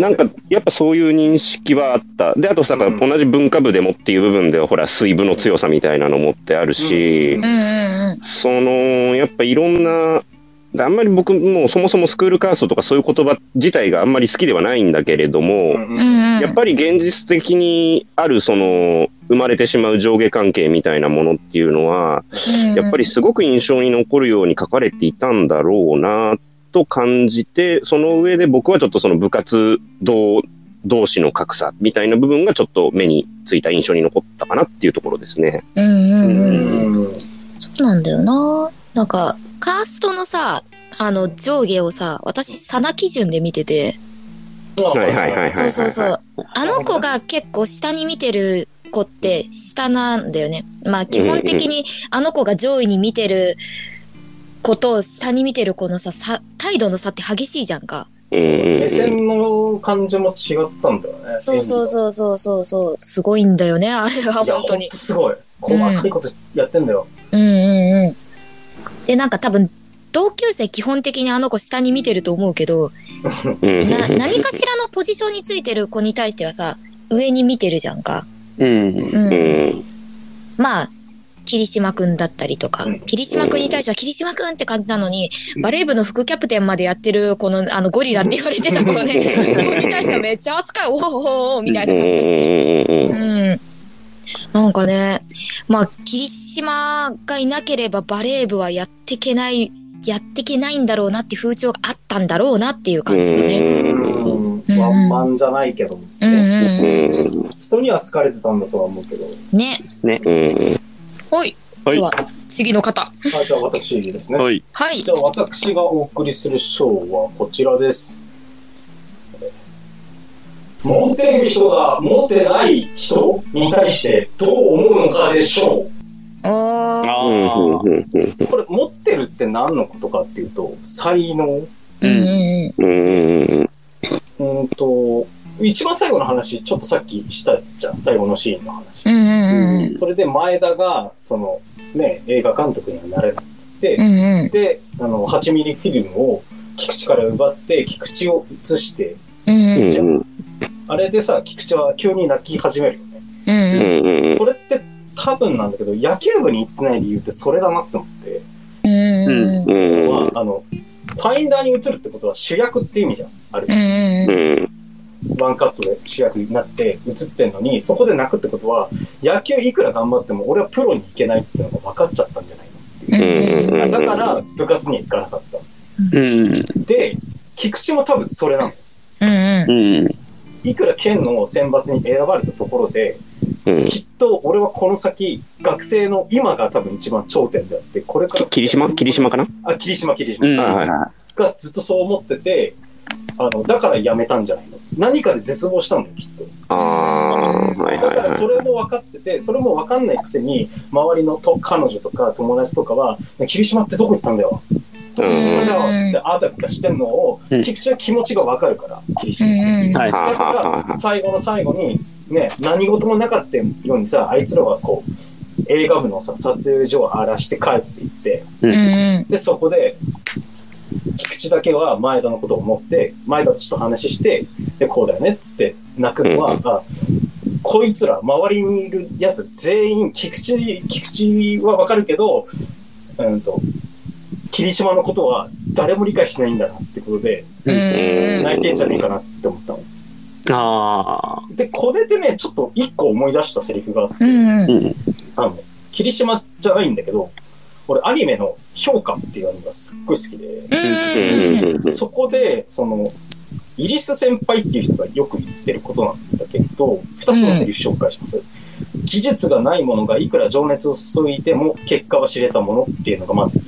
なんかねんか、やっぱそういう認識はあった。で、あとさ、うん同じ文化部でもっていう部分では、ほら、水部の強さみたいなのもってあるし、その、やっぱいろんな、あんまり僕もそもそもスクールカーストとかそういう言葉自体があんまり好きではないんだけれども、うんうん。うんうん。やっぱり現実的にあるその、生まれてしまう上下関係みたいなものっていうのは、うんやっぱりすごく印象に残るように書かれていたんだろうなと感じて、その上で僕はちょっとその部活動同士の格差みたいな部分がちょっと目についた印象に残ったかなっていうところですね。うんうんうん。うん。そうなんだよな。なんか、カーストのさ、あの、上下をさ、私、サナ基準で見てて、はいはいはいはい。そうそうそう。あの子が結構下に見てる子って下なんだよね。まあ基本的にあの子が上位に見てる子と下に見てる子のさ、さ態度の差って激しいじゃんか。目線の感じも違ったんだよね。そうそうそうそうそうそう。すごいんだよね、あれはういや本当に。すごい。細かいことやってんだよ。うんうんうん。で、なんか多分、同級生基本的にあの子下に見てると思うけど、うんな、何かしらのポジションについてる子に対してはさ、上に見てるじゃんか。うん。うん。うんまあ、霧島くんだったりとかうん、霧島くんに対しては霧島くんって感じなのに、バレー部の副キャプテンまでやってる、この、あの、ゴリラって言われてた子ね、子に対してはめっちゃ扱い、おほほほほみたいな感じですね。うんうんうんうん。なんかね、まあ、霧島がいなければバレー部はやってけない、やってけないんだろうなって風潮があったんだろうなっていう感じのね。うん。ワンマンじゃないけど、うんうんうん人には好かれてたんだとは思うけど。うん。ね。うんはい。はいでは、次の方。あじゃあ私ですね。はい。はいじ。ゃあ私がお送りする賞はこちらです。持っている人が持ってない人に対してどう思うのかでしょうんあ。うんう。これ持ってるって何のことかっていうと、才能。うんうんうんうんうんと、一番最後の話、ちょっとさっきしたじゃん。最後のシーンの話。うん。うんうんうん。それで前田が、その、ね、映画監督にはなれないっつって、うんうん。で、あの、8ミリフィルムを菊池から奪って、菊池を映して、うんううん。あれでさ、菊池は急に泣き始めるよね。うんううん。んうんこれって多分なんだけど、野球部に行ってない理由ってそれだなって思って、うんうん。あ、あの、ファインダーに移るってことは主役って意味じゃん。あれうんワンカットで主役になって映ってんのに、そこで泣くってことは、野球いくら頑張っても俺はプロに行けないっていうのが分かっちゃったんじゃないのっていうだから部活には行かなかった。うん。で、菊池も多分それなの。うんうん。うん。いくら県の選抜に選ばれたところで、うんきっと俺はこの先、学生の今が多分一番頂点であって、これから。霧島？霧島かな？あ、霧島、霧島。うんがずっとそう思ってて、あの、だから辞めたんじゃないの？何かで絶望したんだよ、きっと。ああだはいはからそれも分かってて、それも分かんないくせに、周りのと彼女とか友達とかは、霧島ってどこ行ったんだよ？どこ行ったんだよつってあたふたしてんのを、うん菊池は気持ちが分かるから、霧島。うんはい。はだから、最後の最後に、ね、何事もなかったようにさ、あいつらはこう、映画部のさ、撮影所を荒らして帰っていって、うんうん。で、そこで、菊池だけは前田のことを思って、前田とちょっと話して、で、こうだよねっつって泣くのは、あこいつら、周りにいるやつ全員、菊池、菊池はわかるけど、うんと、霧島のことは誰も理解しないんだなってことで、うん。泣いてんじゃねえかなって思ったの。ああ。で、これでね、ちょっと一個思い出したセリフがあって、うん。うん。あの、霧島じゃないんだけど、俺アニメの評価っていうアニメがすっごい好きで、うん。うんそこで、その、イリス先輩っていう人がよく言ってることなんだけど、二つのセリフ紹介します。技術がないものがいくら情熱を注いでも結果は知れたものっていうのがまず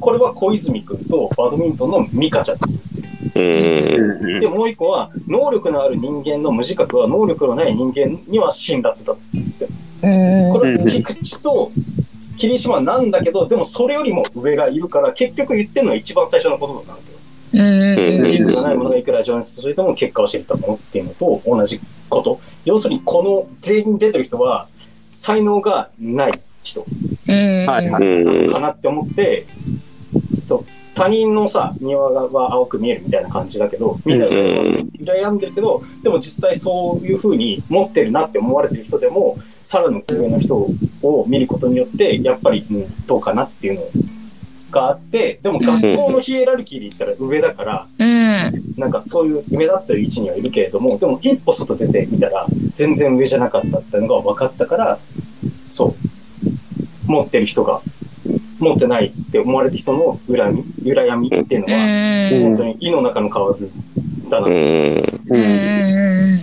これは小泉くんとバドミントンのミカちゃんって言ってる。うんで、もう一個は、能力のある人間の無自覚は能力のない人間には辛辣だって言ってる。うん。これは菊池と霧島なんだけど、でもそれよりも上がいるから、結局言ってるのは一番最初のことなんだよ。うん。技術がないものがいくら情熱注いでも結果を知れたものっていうのと同じこと。要するに、この全員出てる人は、才能がない人。かなって思って、と他人のさ、庭が青く見えるみたいな感じだけど、みんな羨んでるけど、でも実際そういう風に持ってるなって思われてる人でも、さらに上の人を見ることによって、やっぱり、うん、どうかなっていうのがあって、でも学校のヒエラルキーで言ったら上だから、うん。なんかそういう目立ってる位置にはいるけれども、でも一歩外出てみたら全然上じゃなかったっていうのが分かったから、そう。持ってる人が、持ってないって思われた人の恨み、羨みっていうのは、うん。本当に胃の中の蛙だなっうんうん。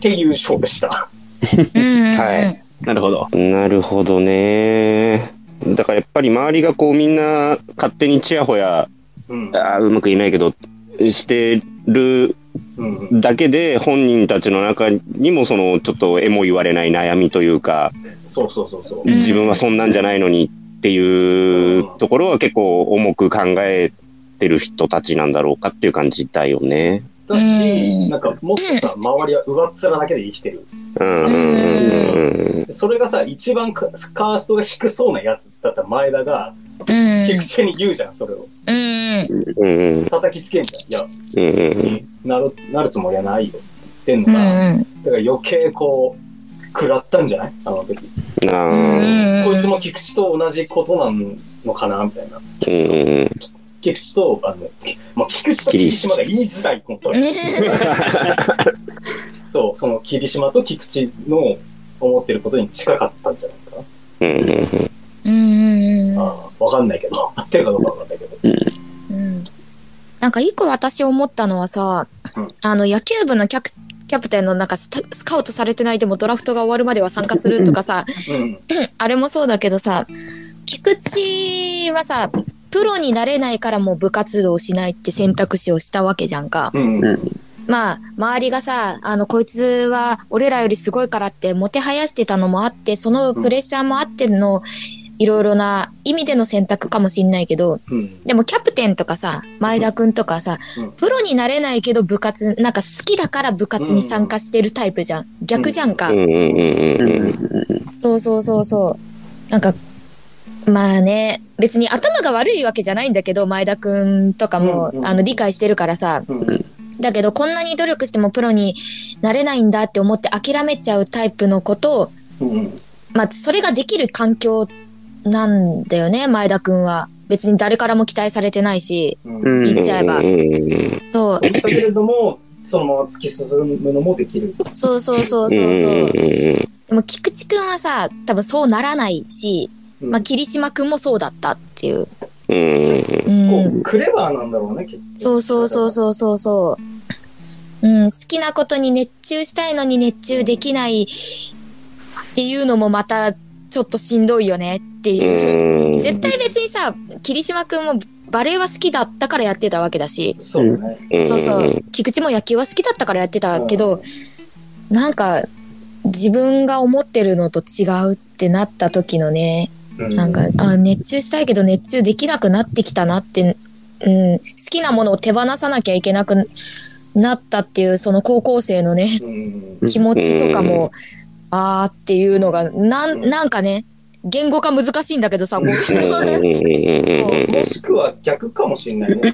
ていう勝負でした。うん。はい。なるほど。なるほどね。だからやっぱり周りがこうみんな勝手にチヤホヤ、うん。あーうまく言えないけど、してるうん。だけで本人たちの中にもそのちょっとえも言われない悩みというか、そうそうそうそう。ん自分はそんなんじゃないのにっていうところは結構重く考えてる人たちなんだろうかっていう感じだよね。だうし、んなんかもっとさ、周りは上っ面だけで生きてる。うんそれがさ、一番カカーストが低そうなやつだった前田が、うん。菊池に言うじゃん、それを。うん。叩きつけんじゃん。いや、別になる、なるつもりはないよって言ってんうのが、ん。だから余計こう、食らったんじゃない？あの時。こいつも菊池と同じことなのかなみたいな。うんうん菊池と、あの、まあ、菊池と霧島が言いづらい、本当に。そう、その霧島と菊池の思ってることに近かったんじゃないかうんうんうん。な。ああ、わかんないけど。合ってるかどうかわかんないけど。うんなんか一個私思ったのはさ、うんあの野球部のキャプキャプテンのなんかスカウトされてないでもドラフトが終わるまでは参加するとかさ、うん。あれもそうだけどさ、菊池はさ、プロになれないからもう部活動をしないって選択肢をしたわけじゃんか。うん。うん。まあ、周りがさ、あの、こいつは俺らよりすごいからってもてはやしてたのもあって、そのプレッシャーもあっての、いろいろな意味での選択かもしんないけど、うん。でもキャプテンとかさ、前田くんとかさ、うんプロになれないけど部活、なんか好きだから部活に参加してるタイプじゃん。逆じゃんか。そうそうそうそう。なんか、まあね、別に頭が悪いわけじゃないんだけど、前田くんとかも、うんうんあの、理解してるからさ。うん。だけど、こんなに努力してもプロになれないんだって思って諦めちゃうタイプのことを、うん。まあ、それができる環境なんだよね、前田くんは。別に誰からも期待されてないし、うん。言っちゃえばそう、だけれども、そのまま突き進むのもできる。そうそうそうそうそう。でも、菊池くんはさ、多分そうならないし、うんまあ、霧島くんもそうだったっていう。うんうんクレバーなんだろうね、結構。そうそうそうそうそうそう。うん、好きなことに熱中したいのに熱中できないっていうのもまたちょっとしんどいよねっていう。うん絶対別にさ、霧島くんもバレエは好きだったからやってたわけだし、そうだね。そうそう、菊池も野球は好きだったからやってたけど、なんか自分が思ってるのと違うってなった時のね、うんなんか、あ熱中したいけど熱中できなくなってきたなって、うん、好きなものを手放さなきゃいけなくなったっていう、その高校生のね、うん。気持ちとかも、あーっていうのが、なん、なんかね、言語化難しいんだけどさ、もしくは逆かもしれないね。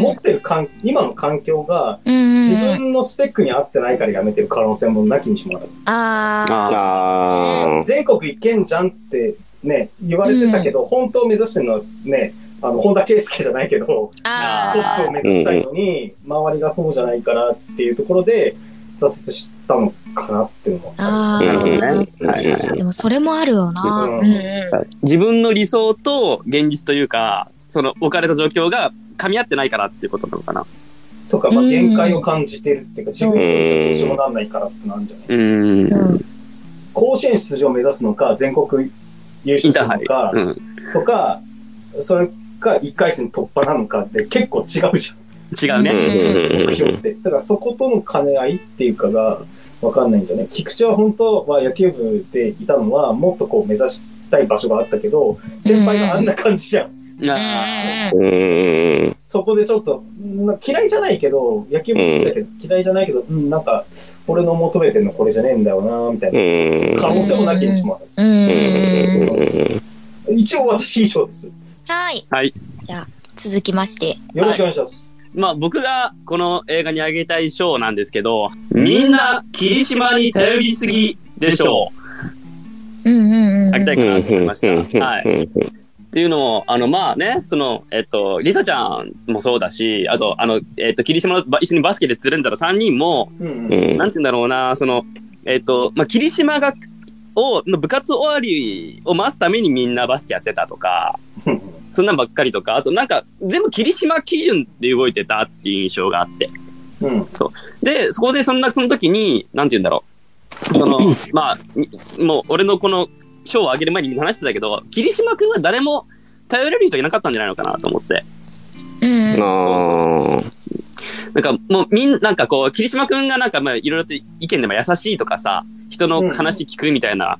持ってる環今の環境が自うん。分のスペックに合ってないからやめてる可能性もなきにしもあらず。あー。ああ。全国行けんじゃんってね、言われてたけど、本当を目指してるのはね、あの、本田圭佑じゃないけど、トあップを目指したいのに、周りがそうじゃないからっていうところで、挫折したのかなっていうのもあなるほどね。ー。はいはいはいでもそれもあるよな。うんうんうん。自分の理想と現実というか、その置かれた状況が噛み合ってないからっていうことなのかな。とか、まあ、うん限界を感じてるっていうか、自分でどうしようもなんないからってなんじゃない、うん。うん甲子園出場を目指すのか、全国優イ勝するの。か、うん。とか、それか1回戦突破なのかって結構違うじゃん。違うね。うん目標って。だからそことの兼ね合いっていうかがわかんないんじゃない？菊池は本当は野球部でいたのはもっとこう目指したい場所があったけど、先輩があんな感じじゃん。あうんうんそこでちょっと、まあ嫌いじゃないけど、野球部好きだけど、嫌いじゃないけど、うん、なんか、俺の求めてるのこれじゃねえんだよな、みたいうんな可能性もなきにしもあうんうんうん。る。一応私以上です。はい。はい。じゃあ、続きまして。よろしくお願いします。まあ僕がこの映画にあげたい賞なんですけど、みんな霧島に頼りすぎでしょう。うんうんうん。あげたいかなと思いました。はい。い。っていうのも、あの、まあね、その、えっと、リサちゃんもそうだし、あと、あの、えっと、霧島一緒にバスケでつるんだら3人も、うんうん。うんなんて言うんだろうな、その、えっと、まあ、霧島が、を、の部活終わりを待つためにみんなバスケやってたとか、そんなんばっかりとか、あとなんか、全部霧島基準で動いてたっていう印象があって。うん。で、そこでそんな、その時に、なんて言うんだろう。その、まあ、みもう俺のこの賞をあげる前に話してたけど、霧島くんは誰も頼れる人いなかったんじゃないのかなと思って。うんうん。ああ。なんかもうみんなんかこう、霧島くんがなんかまあいろいろと意見でも優しいとかさ、人の話聞くみたいな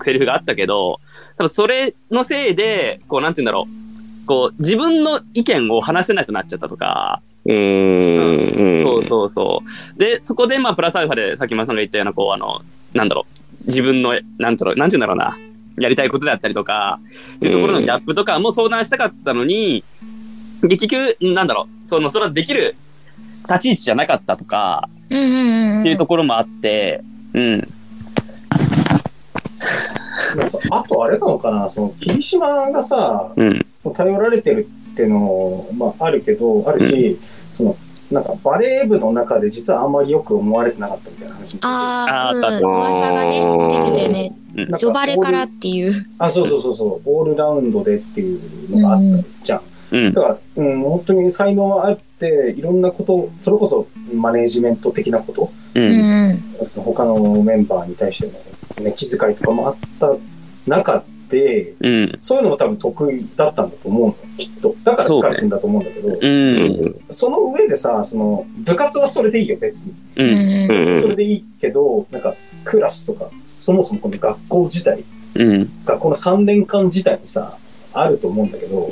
セリフがあったけど、多分それのせいで、こうなんて言うんだろう。こう、自分の意見を話せなくなっちゃったとか、うーん。そうそうそう。で、そこで、まあ、プラスアルファで、さっきまさんが言ったような、こう、あの、なんだろう、自分の、なんだろう、なんて言うんだろうな、やりたいことであったりとか、っていうところのギャップとかも相談したかったのに、結局、なんだろう、その、それはできる立ち位置じゃなかったとか、うんうんうん。っていうところもあって、うん。あとあれなのかな、その、霧島がさ、うん。頼られてるっていうのも、まあ、あるけど、あるし、その、なんかバレー部の中で実はあんまりよく思われてなかったみたいな話もああ、うん。噂がね、出てたよね。うんジョバレからっていう。あ、そうそうそうそう、オールラウンドでっていうのがあったじゃん。うんだ。から、うん、本当に才能はあって、いろんなこと、それこそマネージメント的なこと、う。うんん。その他のメンバーに対しての、ね、気遣いとかもあった中で、うん。そういうのも多分得意だったんだと思うの、きっと。だから疲れてんだと思うんだけど、う。うんその上でさ、その、部活はそれでいいよ、別に。う。うんそれでいいけど、なんか、クラスとか、そもそもこの学校自体、うん。学校の3年間自体にさ、あると思うんだけど。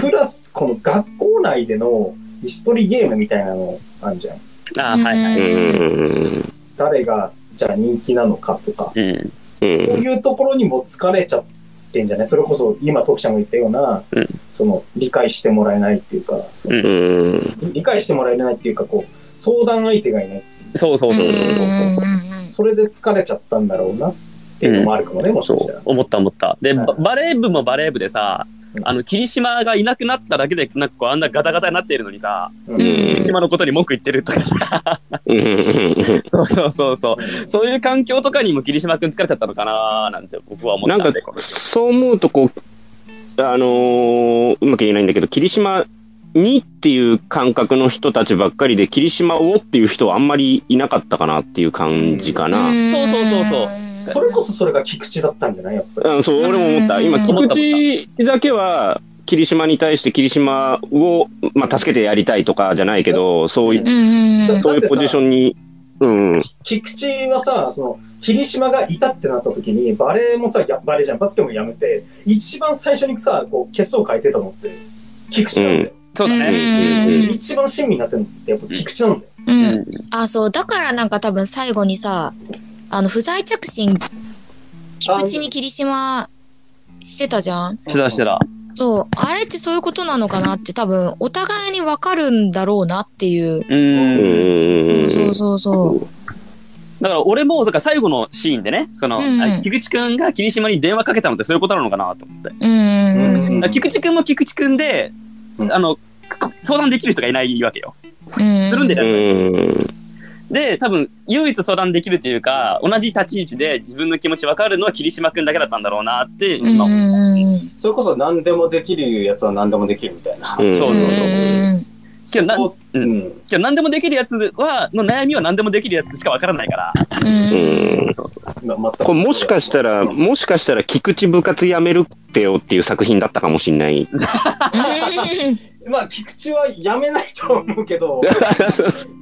クラス、この学校内での椅子取りゲームみたいなのあるじゃん。あーはいはい。うん。誰が、じゃあ人気なのかとか、うん。うそういうところにも疲れちゃってんじゃない？それこそ今、徳ちゃんが言ったような、うんその、理解してもらえないっていうか、そのん。理解してもらえないっていうか、こう、相談相手がいない。そうそうそうそうそうそう。うんそれで疲れちゃったんだろうなっていうのもあるかもね、もしかしたら。そう、思った思った。で、はいババレー部もバレー部でさう、んあの、霧島がいなくなっただけで、なんかこう、あんなガタガタになっているのにさ、うん霧島のことに文句言ってるとかさ、うん。そうそうそうそう。そういう環境とかにも霧島くん疲れちゃったのかななんて僕は思ったなんかんで。、そう思うと、こう、あのーうまく言えないんだけど、霧島にっていう感覚の人たちばっかりで、霧島をっていう人はあんまりいなかったかなっていう感じかな。そうそうそうそうそれこそそれが菊池だったんじゃない？やっぱり。うん、そう、俺も思った。今、菊池だけは、霧島に対して霧島を、まあ、助けてやりたいとかじゃないけど、そういう、うんうん。そういうポジションに、うん、菊池はさ、その、霧島がいたってなった時に、バレーもさ、やバレーじゃん、バスケもやめて、一番最初にさ、こう、血相変えてたのって、菊池なんだよ。そうだね。うん一番親身になってるのって、やっぱ菊池なんだよ。うん。あ、そう。だからなんか多分最後にさ、あの、不在着信、菊池に霧島してたじゃん？してたしてた。そう。あれってそういうことなのかなって多分、お互いにわかるんだろうなっていう。う。うんん。そうそうそう。だから俺も、最後のシーンでね、その、うんあ菊池くんが霧島に電話かけたのってそういうことなのかなと思って。うん菊池くんも菊池くんで、うんあの、く相談できる人がいないわけよ。うん。するんでうね。ん。で、多分、唯一相談できるというか、同じ立ち位置で自分の気持ち分かるのは霧島くんだけだったんだろうなって、うん今思う。それこそ何でもできるやつは何でもできるみたいな。うんそうそうそううんけどな、こううん。けど何でもできるやつは、の悩みは何でもできるやつしか分からないから。うん。そうそうこれもしかしたら、もしかしたら、菊池部活やめるってよっていう作品だったかもしんない。まあ、菊池はやめないとは思うけど、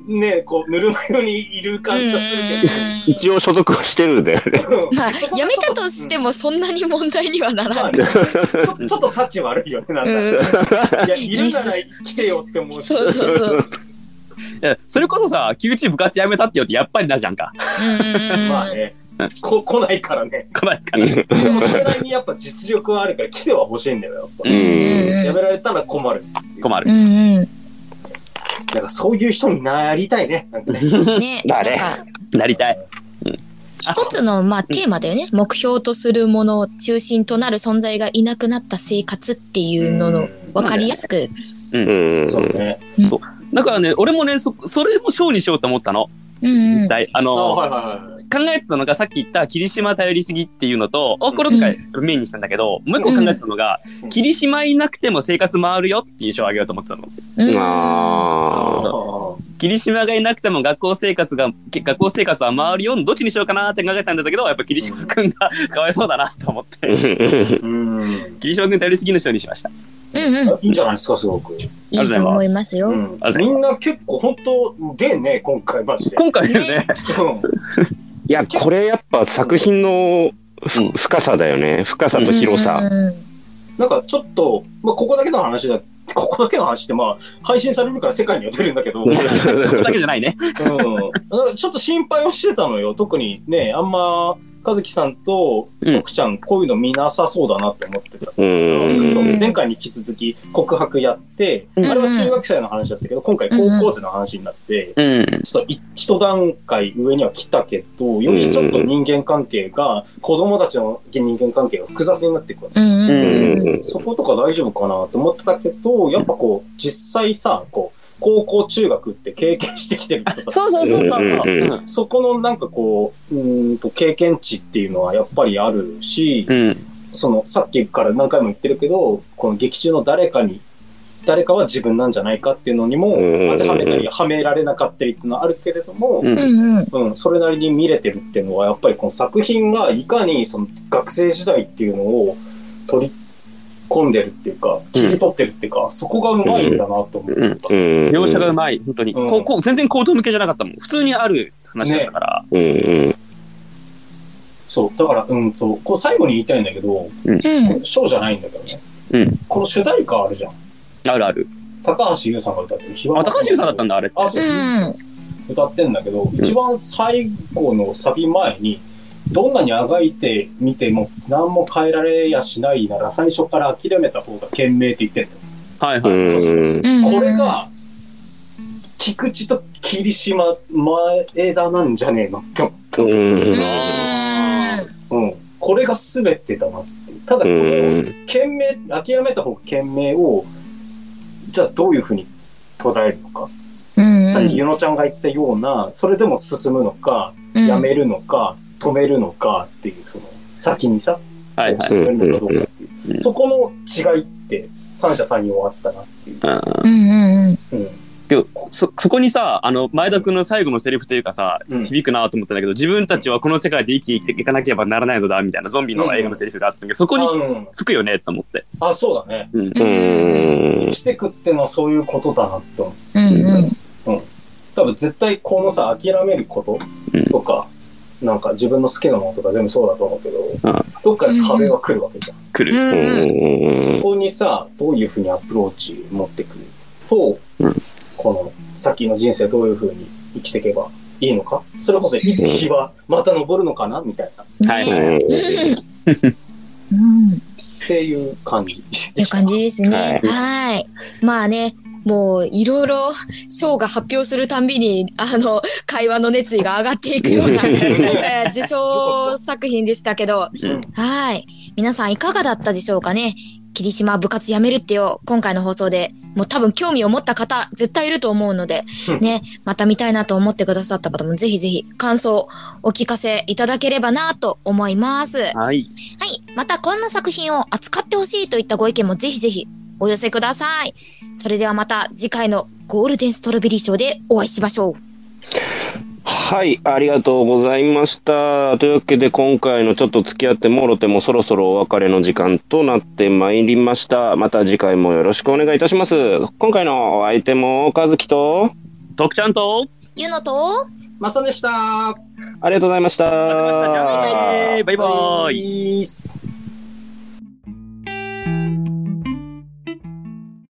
ねこう、ぬるま湯にいる感じはするけど。一応所属はしてるんだよね。まあ、やめたとしてもそんなに問題にはなまあらん。ねちょ ちょっとタッチ悪いよね、なんか。いや、いるなら来てよって思うし。そうそうそう。いやそれこそさ、菊池部活やめたってよってやっぱりなじゃんか。うんまあね、こ来ないからね。来ないから。でもそれなりにやっぱ実力はあるから来ては欲しいんだよ、やっぱ。うんやめられたら困る。困るう。んからそういう人になりたいね。なんか なんか、なりたい。一つの、まあ、テーマだよね。目標とするもの、中心となる存在がいなくなった生活っていうのの、わかりやすく。うん。そうね。だからね、俺もね、そ、それもショーにしようと思ったの。うんうん。実際。ああの、はいはいはい。考えてたのがさっき言った霧島頼りすぎっていうのと、あ、これ今回メインにしたんだけど、もう一個考えてたのが、うん霧島いなくても生活回るよっていう賞をあげようと思ってたの。うんああ霧島がいなくても学校生活が、け学校生活は回るよ。どっちにしようかなって考えたんだけど、やっぱ霧島くんがかわいそうだなと思って。霧島くん頼りすぎの賞にしました。うんうん。いいんじゃないですか、すごく。いいと思いますよ。うんみんな結構本当でね、今回マジで。今回ね、うんいや、これやっぱ作品のふうん深さだよね。深さと広さ。うんなんかちょっと、まあ、ここだけの話だ、ここだけの話ってまあ、配信されるから世界には出るんだけど、うん、ここだけじゃないね。なんかちょっと心配をしてたのよ。特にね、あんま、和樹さんとうん徳ちゃん、こういうの見なさそうだなって思ってた。前回に引き続き告白やって、うんあれは中学生の話だったけど、今回高校生の話になって、うん。ちょっとい一段階上には来たけど、よりちょっと人間関係が、子供たちの人間関係が複雑になっていくわけ。そことか大丈夫かなと思ってたけど、やっぱこう、実際さ、こう、高校中学って経験してきてるあ人たち そうそうそうそうそう。うんうんうんそこのなんかこう、うーんと経験値っていうのはやっぱりあるし、うん。そのさっきから何回も言ってるけど、この劇中の誰かに、誰かは自分なんじゃないかっていうのにもうん当てはめたり、はめられなかったりっていうのはあるけれども。うん、それなりに見れてるっていうのは、やっぱりこの作品がいかにその学生時代っていうのを取り込んでるっていうか、切り取ってるっていうか、そこがうまいんだなと思ってた。うん。描写がうまい、本当に。うんこうこう全然口頭向けじゃなかったもん。普通にある話だったから。うん。うん。そう。だから、うんと、こう最後に言いたいんだけど、うん。ショーじゃないんだけどね。うんこの主題歌あるじゃん。あるある。高橋優さんが歌ってる。あ、高橋優さんだったんだ、あれって。あ、そう。歌ってんだけど、一番最後のサビ前に、どんなにあがいてみても何も変えられやしないなら最初から諦めた方が賢明って言ってんだよ。はいはい。これが、菊池と霧島前田なんじゃねえの？って思った。うん。うん。うん。これが全てだなって。ただこうれを、ん。賢明、諦めた方が賢明を、じゃあどういうふうに捉えるのか。うん。さっきゆのちゃんが言ったような、それでも進むのか、うんやめるのか、止めるのかっていう、その、先にさ、はいはい。進めるのかどうかっていうう。んそこの違いって、三者三様あったなっていう。うんうんうんうん。うん。けどそ、そこにさ、あの、前田くんの最後のセリフというかさ、うん響くなと思ったんだけど、自分たちはこの世界で生きていかなければならないのだ、みたいなゾンビの映画のセリフがあったんだけど、そこにあうんつくよね、と思って。あ、そうだね。うん。うん。生きてくってのはそういうことだなって思う。うんうん。多分絶対このさ、諦めることとか、なんか自分の好きなものとか全部そうだと思うけど、うんどっかで壁が来るわけじゃん。来る。そこにさ、どういうふうにアプローチ持ってくる？と、うんこの先の人生どういうふうに生きていけばいいのか？それこそいつ日はまた昇るのかな？みたいな。はいはい。うん。っていう感じ。っていう感じですね。はい。まあね、もういろいろ賞が発表するたんびに、あの、会話の熱意が上がっていくような、受賞作品でしたけど、うんはい。皆さんいかがだったでしょうかね霧島部活やめるってよ、今回の放送で、もう多分興味を持った方、絶対いると思うので、ね、また見たいなと思ってくださった方もぜひぜひ感想お聞かせいただければなと思います。はい。はい。またこんな作品を扱ってほしいといったご意見もぜひぜひお寄せください。それではまた次回のゴールデンストロベリー賞でお会いしましょう。はい、ありがとうございました。というわけで、今回のちょっと付き合ってもろてもそろそろお別れの時間となってまいりました。また次回もよろしくお願いいたします。今回のお相手も、和樹と、徳ちゃんと、ゆのと、マサでした。ありがとうございました。ありがとうございましたじゃあねバイバイ。イ。